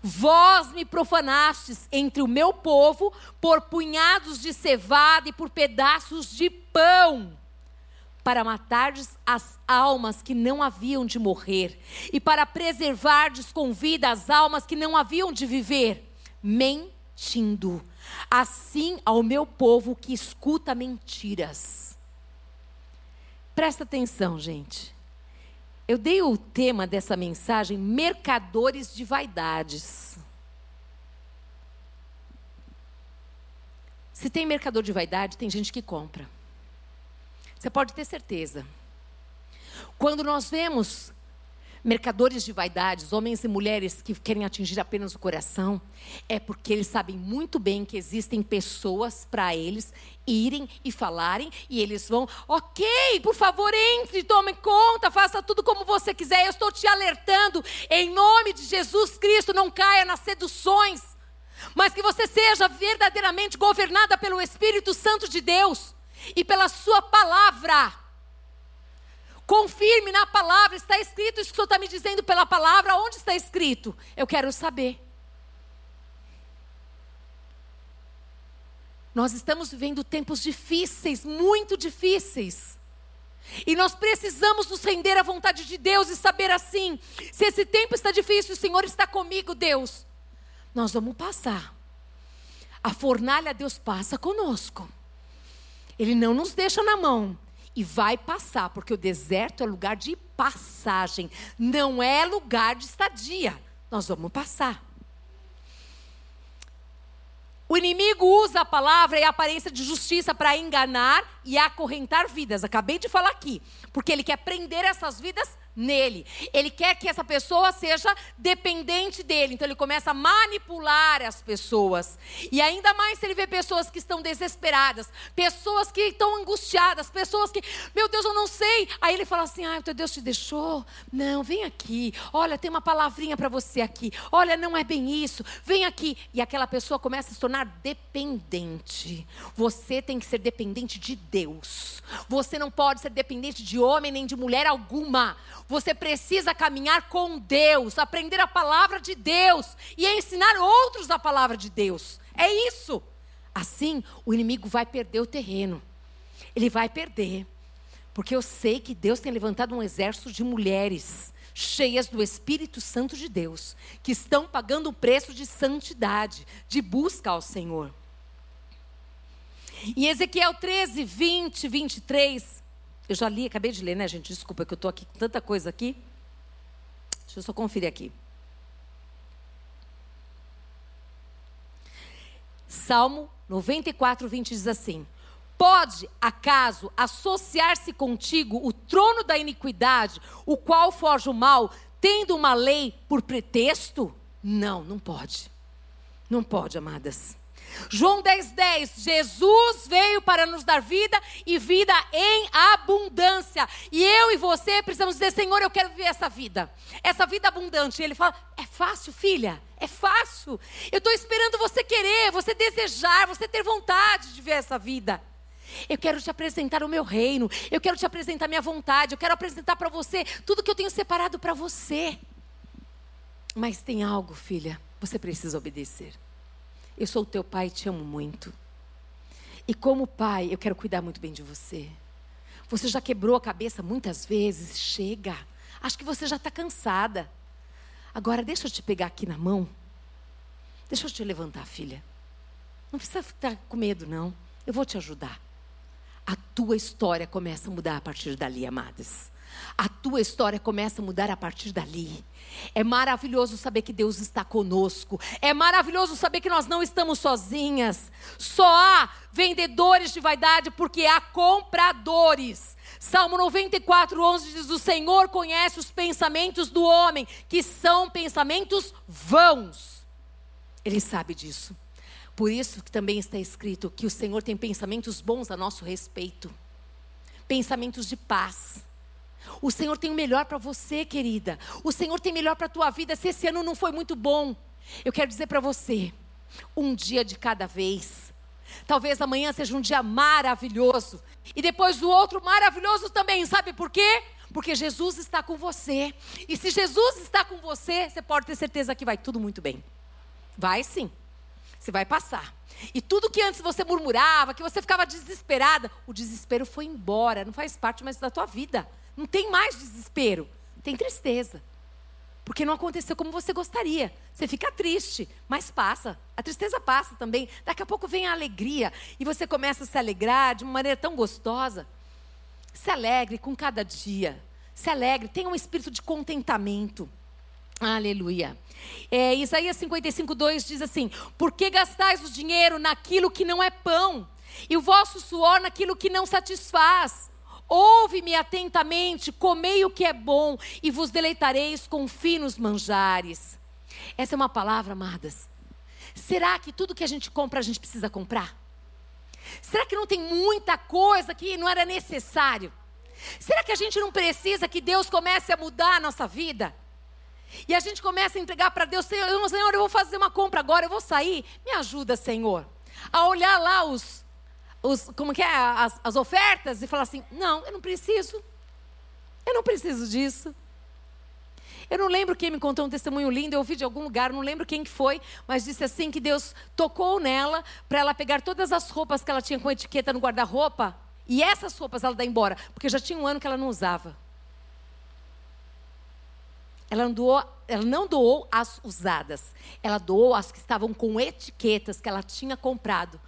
Vós me profanastes entre o meu povo por punhados de cevada e por pedaços de pão, para matardes as almas que não haviam de morrer, e para preservardes com vida as almas que não haviam de viver, mentindo assim ao meu povo que escuta mentiras. Presta atenção, gente. Eu dei o tema dessa mensagem: mercadores de vaidades. Se tem mercador de vaidade, tem gente que compra. Você pode ter certeza. Quando nós vemos mercadores de vaidades, homens e mulheres que querem atingir apenas o coração, é porque eles sabem muito bem que existem pessoas para eles irem e falarem e eles vão, ok, por favor, entre, tome conta, faça tudo como você quiser. Eu estou te alertando, em nome de Jesus Cristo, não caia nas seduções, mas que você seja verdadeiramente governada pelo Espírito Santo de Deus e pela Sua palavra. Confirme na palavra, está escrito isso que o Senhor está me dizendo pela palavra, onde está escrito? Eu quero saber. Nós estamos vivendo tempos difíceis, muito difíceis. E nós precisamos nos render à vontade de Deus e saber assim: se esse tempo está difícil, o Senhor está comigo, Deus. Nós vamos passar. A fornalha, Deus passa conosco. Ele não nos deixa na mão e vai passar, porque o deserto é lugar de passagem, não é lugar de estadia. Nós vamos passar. O inimigo usa a palavra e a aparência de justiça para enganar e acorrentar vidas. Acabei de falar aqui, porque ele quer prender essas vidas nele. Ele quer que essa pessoa seja dependente dele. Então ele começa a manipular as pessoas. E ainda mais se ele vê pessoas que estão desesperadas, pessoas que estão angustiadas, pessoas que, meu Deus, eu não sei. Aí ele fala assim: "Ah, teu Deus te deixou? Não, vem aqui. Olha, tem uma palavrinha para você aqui. Olha, não é bem isso. Vem aqui." E aquela pessoa começa a se tornar dependente. Você tem que ser dependente de Deus. Você não pode ser dependente de homem nem de mulher alguma. Você precisa caminhar com Deus, aprender a palavra de Deus e ensinar outros a palavra de Deus. É isso. Assim, o inimigo vai perder o terreno. Ele vai perder. Porque eu sei que Deus tem levantado um exército de mulheres cheias do Espírito Santo de Deus, que estão pagando o preço de santidade, de busca ao Senhor. Em Ezequiel 13, 20, 23, eu já li, acabei de ler, né, gente? Desculpa que eu estou aqui com tanta coisa aqui. Deixa eu só conferir aqui. Salmo 94, 20 diz assim: Pode, acaso, associar-se contigo o trono da iniquidade, o qual forja o mal, tendo uma lei por pretexto? Não, não pode. Não pode, amadas. João 10,10, 10, Jesus veio para nos dar vida e vida em abundância. E eu e você precisamos dizer, Senhor, eu quero viver essa vida, essa vida abundante. E ele fala, é fácil, filha, é fácil. Eu estou esperando você querer, você desejar, você ter vontade de ver essa vida. Eu quero te apresentar o meu reino, eu quero te apresentar minha vontade, eu quero apresentar para você tudo que eu tenho separado para você. Mas tem algo, filha, você precisa obedecer. Eu sou o teu pai e te amo muito. E como pai, eu quero cuidar muito bem de você. Você já quebrou a cabeça muitas vezes, chega. Acho que você já está cansada. Agora, deixa eu te pegar aqui na mão. Deixa eu te levantar, filha. Não precisa ficar com medo, não. Eu vou te ajudar. A tua história começa a mudar a partir dali, amadas. A tua história começa a mudar a partir dali. É maravilhoso saber que Deus está conosco. É maravilhoso saber que nós não estamos sozinhas. Só há vendedores de vaidade porque há compradores. Salmo 94, 11 diz: O Senhor conhece os pensamentos do homem, que são pensamentos vãos. Ele sabe disso. Por isso que também está escrito que o Senhor tem pensamentos bons a nosso respeito pensamentos de paz. O Senhor tem o melhor para você, querida. O Senhor tem o melhor para a tua vida. Se esse ano não foi muito bom, eu quero dizer para você, um dia de cada vez. Talvez amanhã seja um dia maravilhoso. E depois o outro maravilhoso também. Sabe por quê? Porque Jesus está com você. E se Jesus está com você, você pode ter certeza que vai tudo muito bem. Vai sim. Você vai passar. E tudo que antes você murmurava, que você ficava desesperada, o desespero foi embora, não faz parte mais da tua vida. Não tem mais desespero, tem tristeza. Porque não aconteceu como você gostaria. Você fica triste, mas passa. A tristeza passa também. Daqui a pouco vem a alegria e você começa a se alegrar de uma maneira tão gostosa. Se alegre com cada dia. Se alegre, tenha um espírito de contentamento. Aleluia. É, Isaías 55, 2 diz assim: Por que gastais o dinheiro naquilo que não é pão, e o vosso suor naquilo que não satisfaz? Ouve-me atentamente, comei o que é bom, e vos deleitareis com finos manjares. Essa é uma palavra, amadas. Será que tudo que a gente compra, a gente precisa comprar? Será que não tem muita coisa que não era necessário? Será que a gente não precisa que Deus comece a mudar a nossa vida? E a gente começa a entregar para Deus, Senhor, eu vou fazer uma compra agora, eu vou sair. Me ajuda, Senhor. A olhar lá os, os como que é, as, as ofertas e falar assim, não, eu não preciso. Eu não preciso disso. Eu não lembro quem me contou um testemunho lindo, eu ouvi de algum lugar, não lembro quem que foi, mas disse assim que Deus tocou nela para ela pegar todas as roupas que ela tinha com etiqueta no guarda-roupa e essas roupas ela dá embora, porque já tinha um ano que ela não usava. Ela não, doou, ela não doou as usadas, ela doou as que estavam com etiquetas que ela tinha comprado.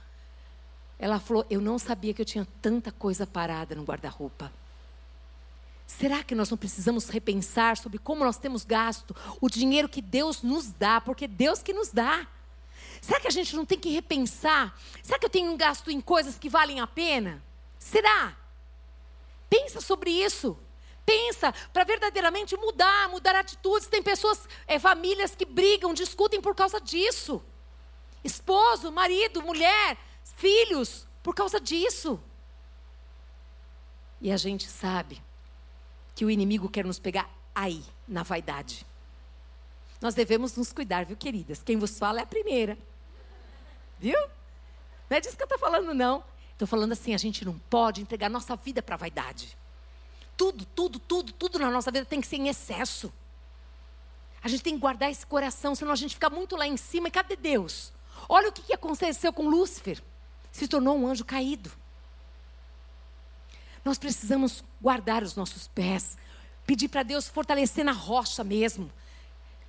Ela falou: Eu não sabia que eu tinha tanta coisa parada no guarda-roupa. Será que nós não precisamos repensar sobre como nós temos gasto o dinheiro que Deus nos dá, porque Deus que nos dá? Será que a gente não tem que repensar? Será que eu tenho um gasto em coisas que valem a pena? Será? Pensa sobre isso pensa para verdadeiramente mudar, mudar atitudes. Tem pessoas, é, famílias que brigam, discutem por causa disso. Esposo, marido, mulher, filhos, por causa disso. E a gente sabe que o inimigo quer nos pegar aí, na vaidade. Nós devemos nos cuidar, viu, queridas? Quem vos fala é a primeira. Viu? Não é disso que eu estou falando, não. Estou falando assim: a gente não pode entregar nossa vida para a vaidade. Tudo, tudo, tudo, tudo na nossa vida tem que ser em excesso. A gente tem que guardar esse coração, senão a gente fica muito lá em cima. E cadê Deus? Olha o que aconteceu com Lúcifer. Se tornou um anjo caído. Nós precisamos guardar os nossos pés, pedir para Deus fortalecer na rocha mesmo.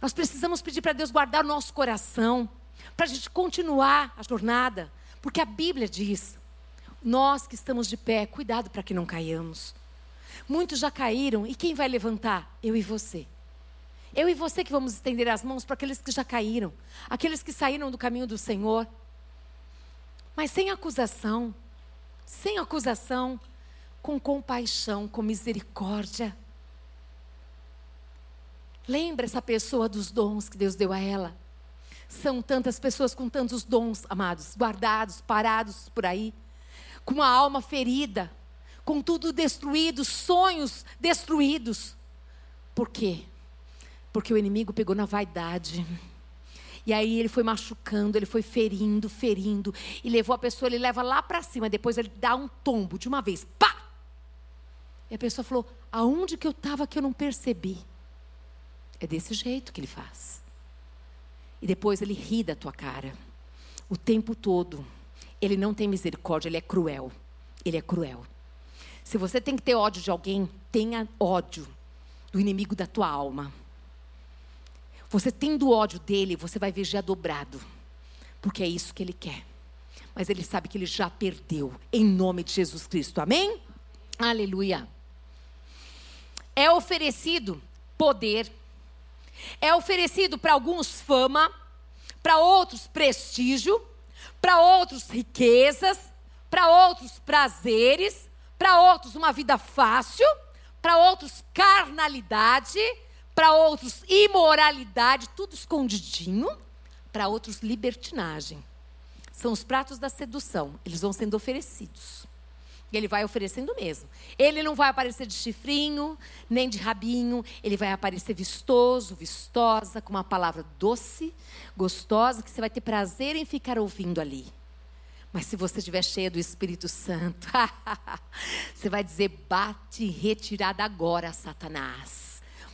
Nós precisamos pedir para Deus guardar o nosso coração, para a gente continuar a jornada, porque a Bíblia diz: nós que estamos de pé, cuidado para que não caiamos. Muitos já caíram, e quem vai levantar? Eu e você. Eu e você que vamos estender as mãos para aqueles que já caíram, aqueles que saíram do caminho do Senhor. Mas sem acusação, sem acusação, com compaixão, com misericórdia. Lembra essa pessoa dos dons que Deus deu a ela? São tantas pessoas com tantos dons, amados, guardados, parados por aí, com uma alma ferida, com tudo destruído, sonhos destruídos. Por quê? Porque o inimigo pegou na vaidade. E aí ele foi machucando, ele foi ferindo, ferindo, e levou a pessoa, ele leva lá para cima, depois ele dá um tombo de uma vez, pá! E a pessoa falou: aonde que eu estava que eu não percebi? É desse jeito que ele faz. E depois ele ri da tua cara. O tempo todo. Ele não tem misericórdia, ele é cruel. Ele é cruel. Se você tem que ter ódio de alguém, tenha ódio do inimigo da tua alma. Você tendo ódio dele, você vai vigiar dobrado. Porque é isso que ele quer. Mas ele sabe que ele já perdeu. Em nome de Jesus Cristo. Amém? Aleluia. É oferecido poder. É oferecido para alguns fama, para outros prestígio, para outros riquezas, para outros prazeres, Para outros, uma vida fácil. Para outros, carnalidade. Para outros, imoralidade, tudo escondidinho. Para outros, libertinagem. São os pratos da sedução. Eles vão sendo oferecidos. E ele vai oferecendo mesmo. Ele não vai aparecer de chifrinho, nem de rabinho. Ele vai aparecer vistoso, vistosa, com uma palavra doce, gostosa, que você vai ter prazer em ficar ouvindo ali. Mas se você estiver cheia do Espírito Santo, você vai dizer: bate retirada agora, Satanás.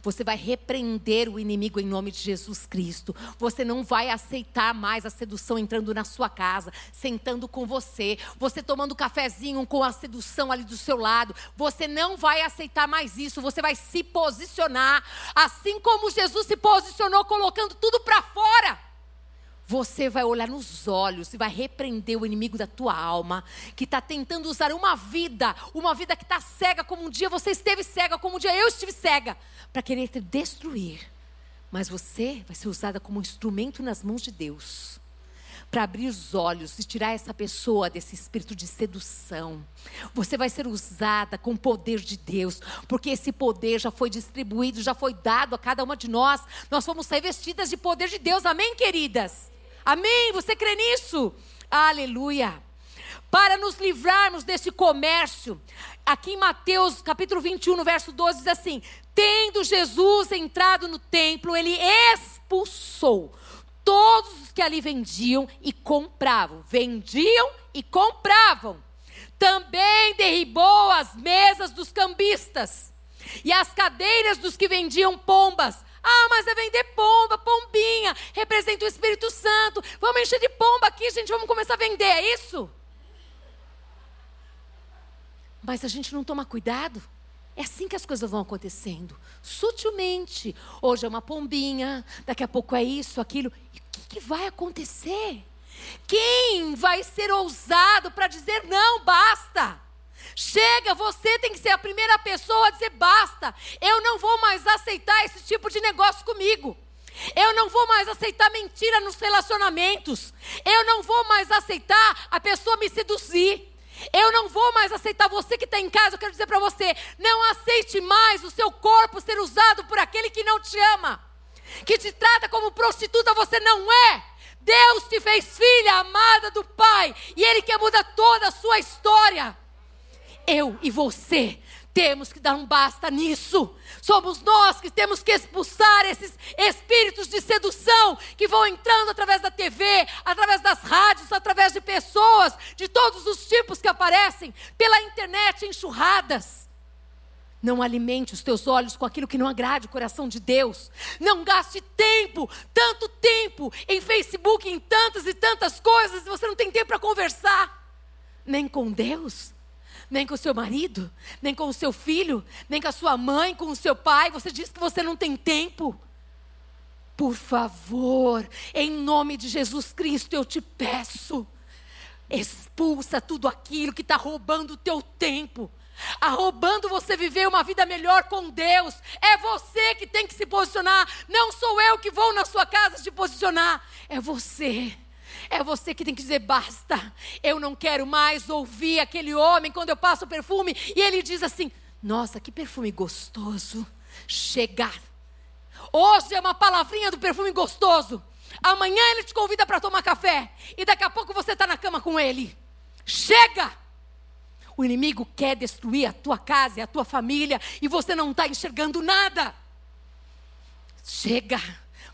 Você vai repreender o inimigo em nome de Jesus Cristo. Você não vai aceitar mais a sedução entrando na sua casa, sentando com você, você tomando cafezinho com a sedução ali do seu lado. Você não vai aceitar mais isso. Você vai se posicionar, assim como Jesus se posicionou, colocando tudo para fora você vai olhar nos olhos e vai repreender o inimigo da tua alma, que está tentando usar uma vida, uma vida que está cega, como um dia você esteve cega, como um dia eu estive cega, para querer te destruir. Mas você vai ser usada como um instrumento nas mãos de Deus para abrir os olhos e tirar essa pessoa desse espírito de sedução. Você vai ser usada com o poder de Deus, porque esse poder já foi distribuído, já foi dado a cada uma de nós. Nós fomos revestidas de poder de Deus, amém, queridas? Amém? Você crê nisso? Aleluia. Para nos livrarmos desse comércio, aqui em Mateus capítulo 21, no verso 12, diz assim: Tendo Jesus entrado no templo, ele expulsou todos os que ali vendiam e compravam. Vendiam e compravam. Também derribou as mesas dos cambistas e as cadeiras dos que vendiam pombas ah, mas é vender pomba, pombinha, representa o Espírito Santo. Vamos encher de pomba aqui, gente, vamos começar a vender, é isso? Mas a gente não toma cuidado. É assim que as coisas vão acontecendo, sutilmente. Hoje é uma pombinha, daqui a pouco é isso, aquilo. E o que, que vai acontecer? Quem vai ser ousado para dizer não, basta? Chega, você tem que ser a primeira pessoa a dizer basta. Eu não vou mais aceitar esse tipo de negócio comigo. Eu não vou mais aceitar mentira nos relacionamentos. Eu não vou mais aceitar a pessoa me seduzir. Eu não vou mais aceitar você que está em casa. Eu quero dizer para você: não aceite mais o seu corpo ser usado por aquele que não te ama, que te trata como prostituta. Você não é. Deus te fez filha amada do Pai e Ele quer mudar toda a sua história eu e você temos que dar um basta nisso. Somos nós que temos que expulsar esses espíritos de sedução que vão entrando através da TV, através das rádios, através de pessoas de todos os tipos que aparecem pela internet enxurradas. Não alimente os teus olhos com aquilo que não agrade o coração de Deus. Não gaste tempo, tanto tempo, em Facebook, em tantas e tantas coisas, e você não tem tempo para conversar. Nem com Deus nem com o seu marido, nem com o seu filho, nem com a sua mãe, com o seu pai. Você diz que você não tem tempo. Por favor, em nome de Jesus Cristo, eu te peço, expulsa tudo aquilo que está roubando o teu tempo. A roubando você viver uma vida melhor com Deus. É você que tem que se posicionar. Não sou eu que vou na sua casa te posicionar. É você. É você que tem que dizer basta. Eu não quero mais ouvir aquele homem quando eu passo o perfume e ele diz assim: Nossa, que perfume gostoso. Chegar. Hoje é uma palavrinha do perfume gostoso. Amanhã ele te convida para tomar café. E daqui a pouco você está na cama com ele. Chega! O inimigo quer destruir a tua casa e a tua família. E você não está enxergando nada. Chega!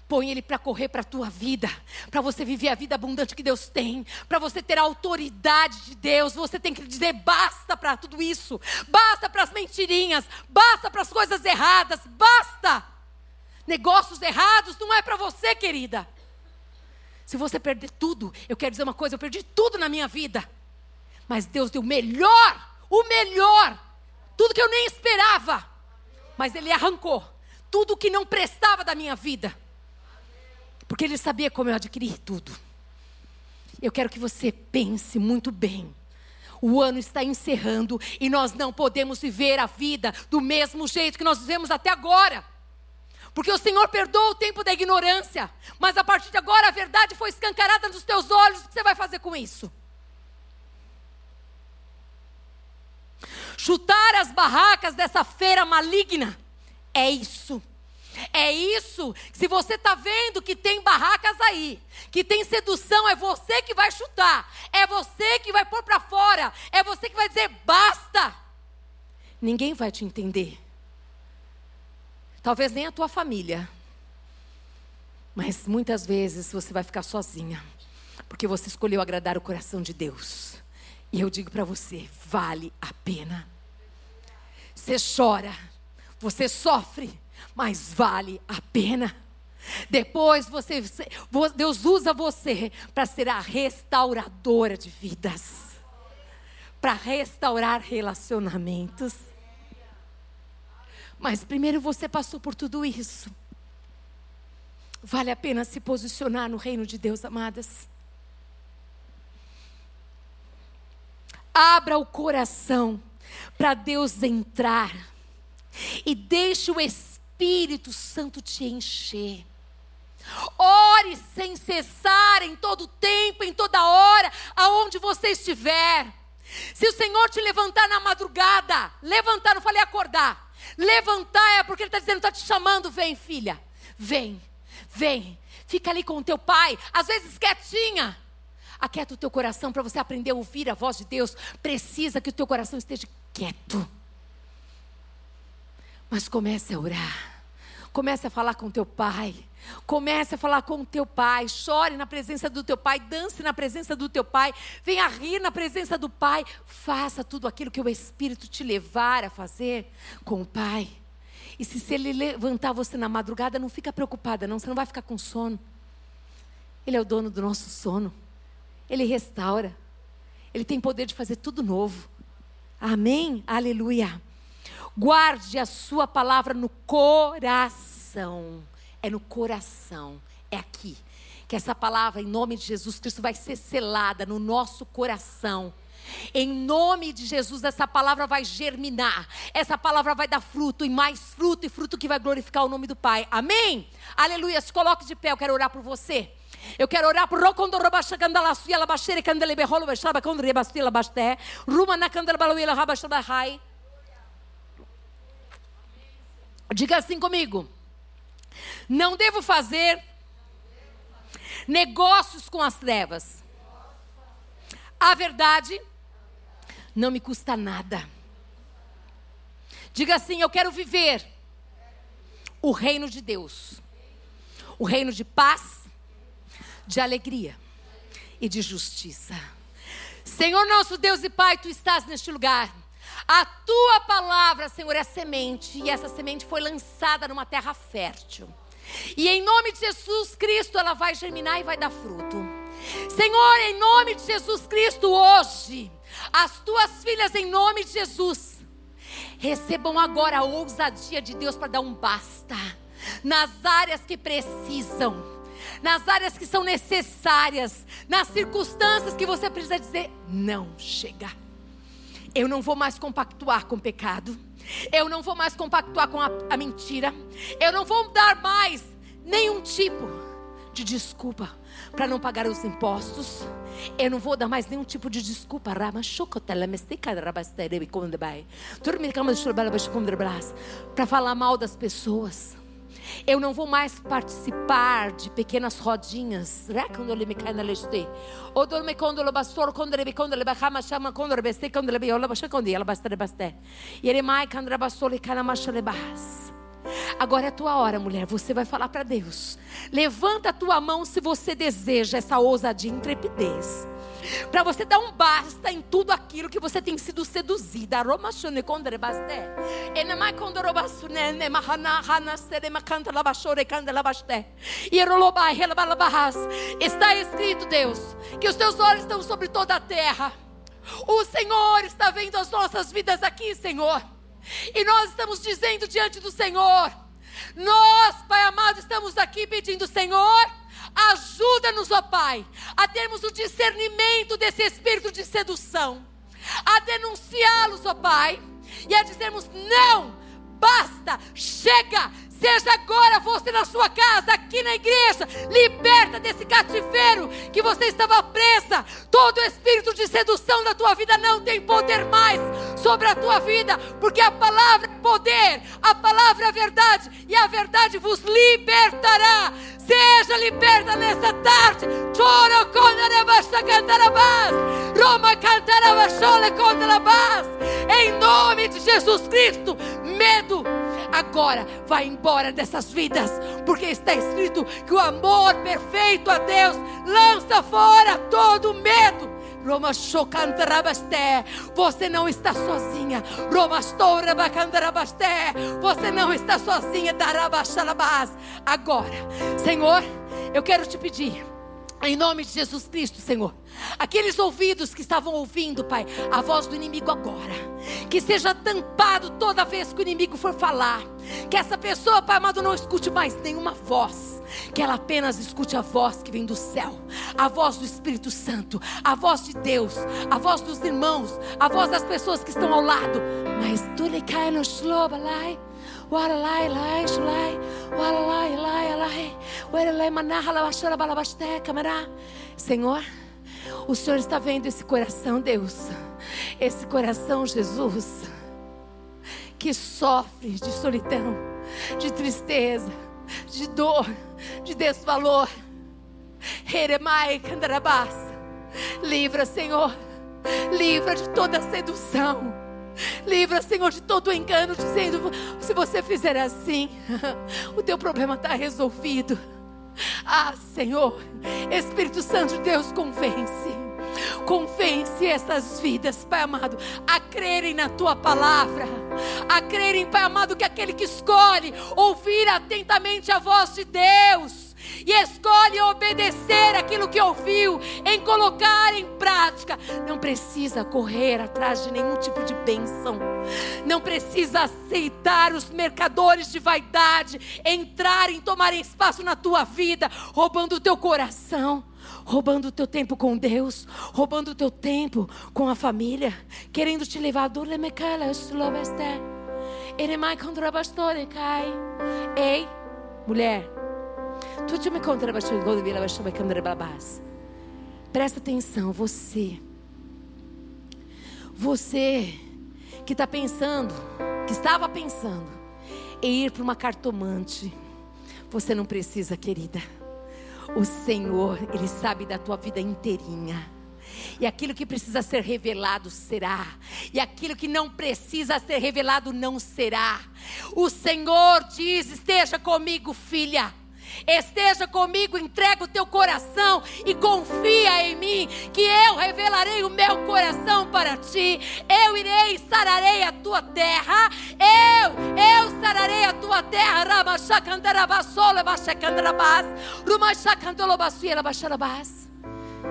Põe ele para correr para a tua vida, para você viver a vida abundante que Deus tem, para você ter a autoridade de Deus. Você tem que dizer basta para tudo isso, basta para as mentirinhas, basta para as coisas erradas, basta. Negócios errados não é para você, querida. Se você perder tudo, eu quero dizer uma coisa: eu perdi tudo na minha vida, mas Deus deu o melhor, o melhor, tudo que eu nem esperava, mas Ele arrancou tudo que não prestava da minha vida porque ele sabia como eu adquiri tudo. Eu quero que você pense muito bem. O ano está encerrando e nós não podemos viver a vida do mesmo jeito que nós vivemos até agora. Porque o Senhor perdoa o tempo da ignorância, mas a partir de agora a verdade foi escancarada nos teus olhos. O que você vai fazer com isso? chutar as barracas dessa feira maligna. É isso. É isso. Se você está vendo que tem barracas aí, que tem sedução, é você que vai chutar, é você que vai pôr para fora, é você que vai dizer basta. Ninguém vai te entender. Talvez nem a tua família. Mas muitas vezes você vai ficar sozinha, porque você escolheu agradar o coração de Deus. E eu digo para você, vale a pena. Você chora, você sofre, mas vale a pena. Depois você, Deus usa você para ser a restauradora de vidas, para restaurar relacionamentos. Mas primeiro você passou por tudo isso. Vale a pena se posicionar no reino de Deus, amadas. Abra o coração para Deus entrar e deixe o Espírito Santo te encher. Ore sem cessar, em todo tempo, em toda hora, aonde você estiver. Se o Senhor te levantar na madrugada, levantar, não falei acordar, levantar é porque Ele está dizendo, está te chamando, vem filha, vem, vem, fica ali com o teu pai, às vezes quietinha, aquieta o teu coração para você aprender a ouvir a voz de Deus, precisa que o teu coração esteja quieto. Mas comece a orar. Comece a falar com teu pai. Comece a falar com teu pai. Chore na presença do teu pai. Dance na presença do teu pai. Venha rir na presença do pai. Faça tudo aquilo que o Espírito te levar a fazer com o pai. E se, se ele levantar você na madrugada, não fica preocupada, não. Você não vai ficar com sono. Ele é o dono do nosso sono. Ele restaura. Ele tem poder de fazer tudo novo. Amém? Aleluia. Guarde a sua palavra no coração. É no coração. É aqui. Que essa palavra, em nome de Jesus Cristo, vai ser selada no nosso coração. Em nome de Jesus, essa palavra vai germinar. Essa palavra vai dar fruto, e mais fruto, e fruto que vai glorificar o nome do Pai. Amém? Aleluia. Se coloque de pé, eu quero orar por você. Eu quero orar por Rocondo. Diga assim comigo. Não devo fazer negócios com as trevas. A verdade não me custa nada. Diga assim: eu quero viver o reino de Deus, o reino de paz, de alegria e de justiça. Senhor nosso Deus e Pai, tu estás neste lugar. A tua palavra, Senhor, é semente, e essa semente foi lançada numa terra fértil. E em nome de Jesus Cristo, ela vai germinar e vai dar fruto. Senhor, em nome de Jesus Cristo, hoje, as tuas filhas, em nome de Jesus, recebam agora a ousadia de Deus para dar um basta nas áreas que precisam nas áreas que são necessárias, nas circunstâncias que você precisa dizer: não, chega. Eu não vou mais compactuar com o pecado. Eu não vou mais compactuar com a, a mentira. Eu não vou dar mais nenhum tipo de desculpa para não pagar os impostos. Eu não vou dar mais nenhum tipo de desculpa para falar mal das pessoas. Eu não vou mais participar de pequenas rodinhas. Agora é a tua hora, mulher. Você vai falar para Deus. Levanta a tua mão se você deseja essa ousadia e intrepidez para você dar um basta em tudo aquilo que você tem sido seduzida. Está escrito, Deus, que os teus olhos estão sobre toda a terra. O Senhor está vendo as nossas vidas aqui, Senhor. E nós estamos dizendo diante do Senhor. Nós, Pai amado, estamos aqui pedindo, Senhor, Ajuda-nos, ó Pai, a termos o discernimento desse espírito de sedução, a denunciá-los, ó Pai, e a dizermos: não, basta, chega, seja agora você na sua casa, aqui na igreja, liberta desse cativeiro que você estava presa. Todo espírito de sedução da tua vida não tem poder mais sobre a tua vida, porque a palavra é poder, a palavra é verdade, e a verdade vos libertará. Seja liberta nesta tarde. Choro. Roma a Em nome de Jesus Cristo, medo agora vai embora dessas vidas, porque está escrito que o amor perfeito a Deus lança fora todo medo. Roma Você não está sozinha. Roma Você não está sozinha. Agora, Senhor, eu quero te pedir em nome de Jesus Cristo, Senhor. Aqueles ouvidos que estavam ouvindo, Pai, a voz do inimigo agora. Que seja tampado toda vez que o inimigo for falar. Que essa pessoa, Pai amado, não escute mais nenhuma voz. Que ela apenas escute a voz que vem do céu. A voz do Espírito Santo. A voz de Deus. A voz dos irmãos. A voz das pessoas que estão ao lado. Mas tu lhe cai no shlobalai. Senhor, o Senhor está vendo esse coração, Deus. Esse coração, Jesus, que sofre de solidão, de tristeza, de dor, de desvalor. Livra, Senhor. Livra de toda sedução Livra, Senhor, de todo engano, dizendo: se você fizer assim, o teu problema está resolvido. Ah, Senhor, Espírito Santo de Deus, convence. Convence essas vidas, Pai amado, a crerem na tua palavra, a crerem, Pai amado, que aquele que escolhe ouvir atentamente a voz de Deus, e escolhe obedecer aquilo que ouviu, em colocar em prática, não precisa correr atrás de nenhum tipo de bênção, não precisa aceitar os mercadores de vaidade entrarem, tomarem espaço na tua vida, roubando o teu coração roubando o teu tempo com Deus, roubando o teu tempo com a família, querendo te levar. Do Ei, mulher, Presta atenção, você. Você que está pensando, que estava pensando em ir para uma cartomante. Você não precisa, querida. O Senhor, Ele sabe da tua vida inteirinha. E aquilo que precisa ser revelado será. E aquilo que não precisa ser revelado não será. O Senhor diz: Esteja comigo, filha. Esteja comigo, entrega o teu coração e confia em mim, que eu revelarei o meu coração para ti. Eu irei e sararei a tua terra. Eu, eu sararei a tua terra.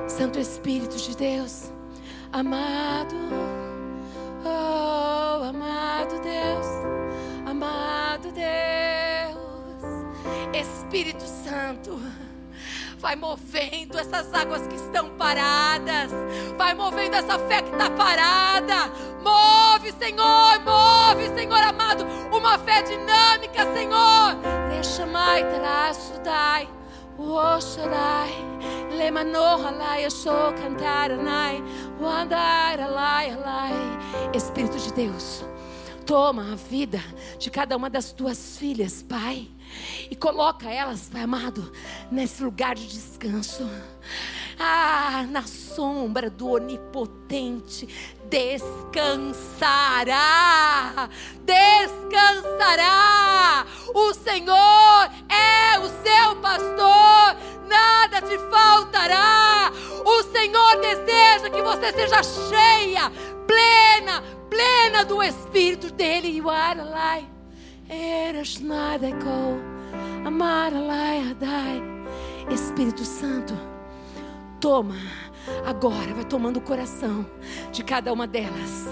Santo Espírito de Deus, amado, oh, amado Deus, amado Deus. Espírito Santo, vai movendo essas águas que estão paradas, vai movendo essa fé que está parada. Move, Senhor, move, Senhor amado, uma fé dinâmica, Senhor. Rechamai, trasudai. Osharai, lemanohalai, show cantaranai, wandai, alai, alai. Espírito de Deus, toma a vida de cada uma das tuas filhas, Pai e coloca elas, Pai amado, nesse lugar de descanso. Ah, na sombra do Onipotente descansará, descansará. O Senhor é o seu pastor, nada te faltará. O Senhor deseja que você seja cheia, plena, plena do Espírito dele. Are alive. Eres nada com amar Adai. Espírito Santo, toma agora, vai tomando o coração de cada uma delas.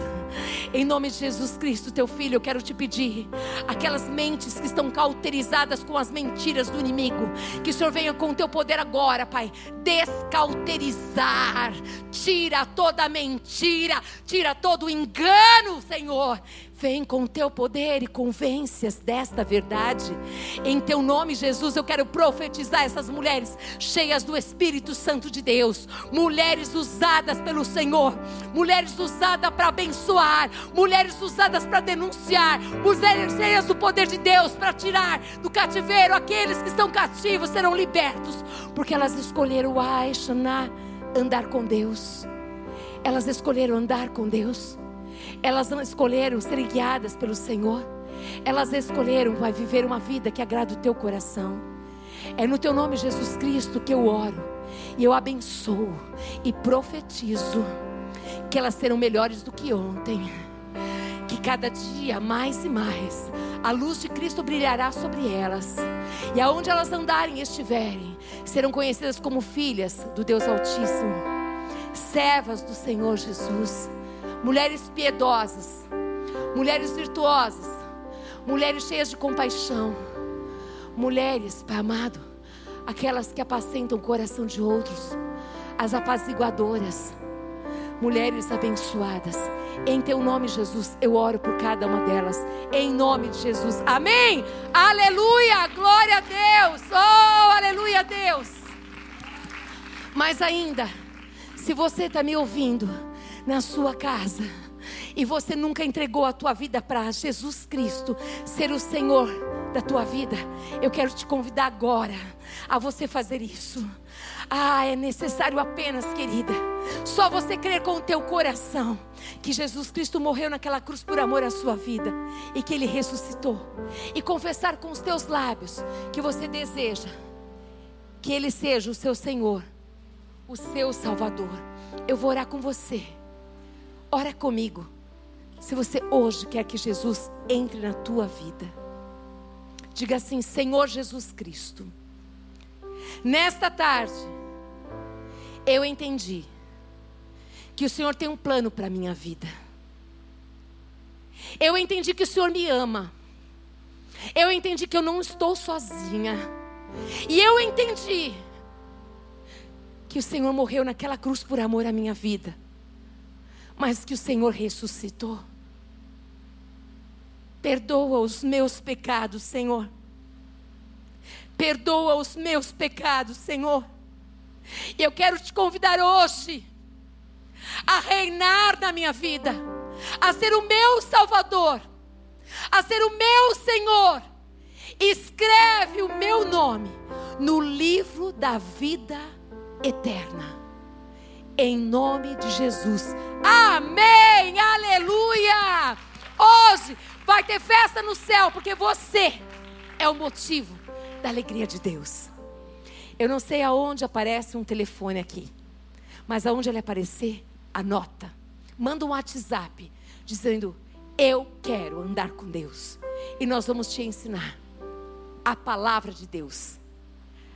Em nome de Jesus Cristo, teu filho, eu quero te pedir, aquelas mentes que estão cauterizadas com as mentiras do inimigo, que o Senhor venha com o teu poder agora, Pai, descauterizar, tira toda mentira, tira todo engano, Senhor Vem com o teu poder e convence-as desta verdade. Em teu nome, Jesus, eu quero profetizar essas mulheres cheias do Espírito Santo de Deus, mulheres usadas pelo Senhor, mulheres usadas para abençoar, mulheres usadas para denunciar, mulheres cheias do poder de Deus para tirar do cativeiro aqueles que estão cativos serão libertos, porque elas escolheram Aishaná, andar com Deus. Elas escolheram andar com Deus. Elas não escolheram ser guiadas pelo Senhor. Elas escolheram vai viver uma vida que agrada o teu coração. É no teu nome, Jesus Cristo, que eu oro. E eu abençoo e profetizo que elas serão melhores do que ontem. Que cada dia mais e mais a luz de Cristo brilhará sobre elas. E aonde elas andarem e estiverem, serão conhecidas como filhas do Deus Altíssimo, servas do Senhor Jesus mulheres piedosas, mulheres virtuosas, mulheres cheias de compaixão, mulheres, Pai amado, aquelas que apacentam o coração de outros, as apaziguadoras, mulheres abençoadas. Em teu nome, Jesus, eu oro por cada uma delas. Em nome de Jesus. Amém. Aleluia. Glória a Deus. Oh, aleluia, Deus. Mas ainda, se você está me ouvindo, na sua casa e você nunca entregou a tua vida para Jesus Cristo ser o Senhor da tua vida, eu quero te convidar agora a você fazer isso. Ah, é necessário apenas, querida, só você crer com o teu coração que Jesus Cristo morreu naquela cruz por amor à sua vida e que ele ressuscitou, e confessar com os teus lábios que você deseja que ele seja o seu Senhor, o seu Salvador. Eu vou orar com você. Ora comigo. Se você hoje quer que Jesus entre na tua vida, diga assim: Senhor Jesus Cristo, nesta tarde, eu entendi que o Senhor tem um plano para a minha vida. Eu entendi que o Senhor me ama. Eu entendi que eu não estou sozinha. E eu entendi que o Senhor morreu naquela cruz por amor à minha vida mas que o Senhor ressuscitou. Perdoa os meus pecados, Senhor. Perdoa os meus pecados, Senhor. E eu quero te convidar hoje a reinar na minha vida, a ser o meu Salvador, a ser o meu Senhor. Escreve o meu nome no livro da vida eterna. Em nome de Jesus. Amém! Aleluia! Hoje vai ter festa no céu, porque você é o motivo da alegria de Deus. Eu não sei aonde aparece um telefone aqui, mas aonde ele aparecer, anota. Manda um WhatsApp dizendo: Eu quero andar com Deus. E nós vamos te ensinar a palavra de Deus.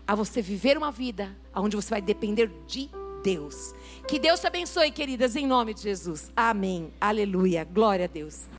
A você viver uma vida onde você vai depender de Deus. Que Deus te abençoe, queridas, em nome de Jesus. Amém. Aleluia. Glória a Deus.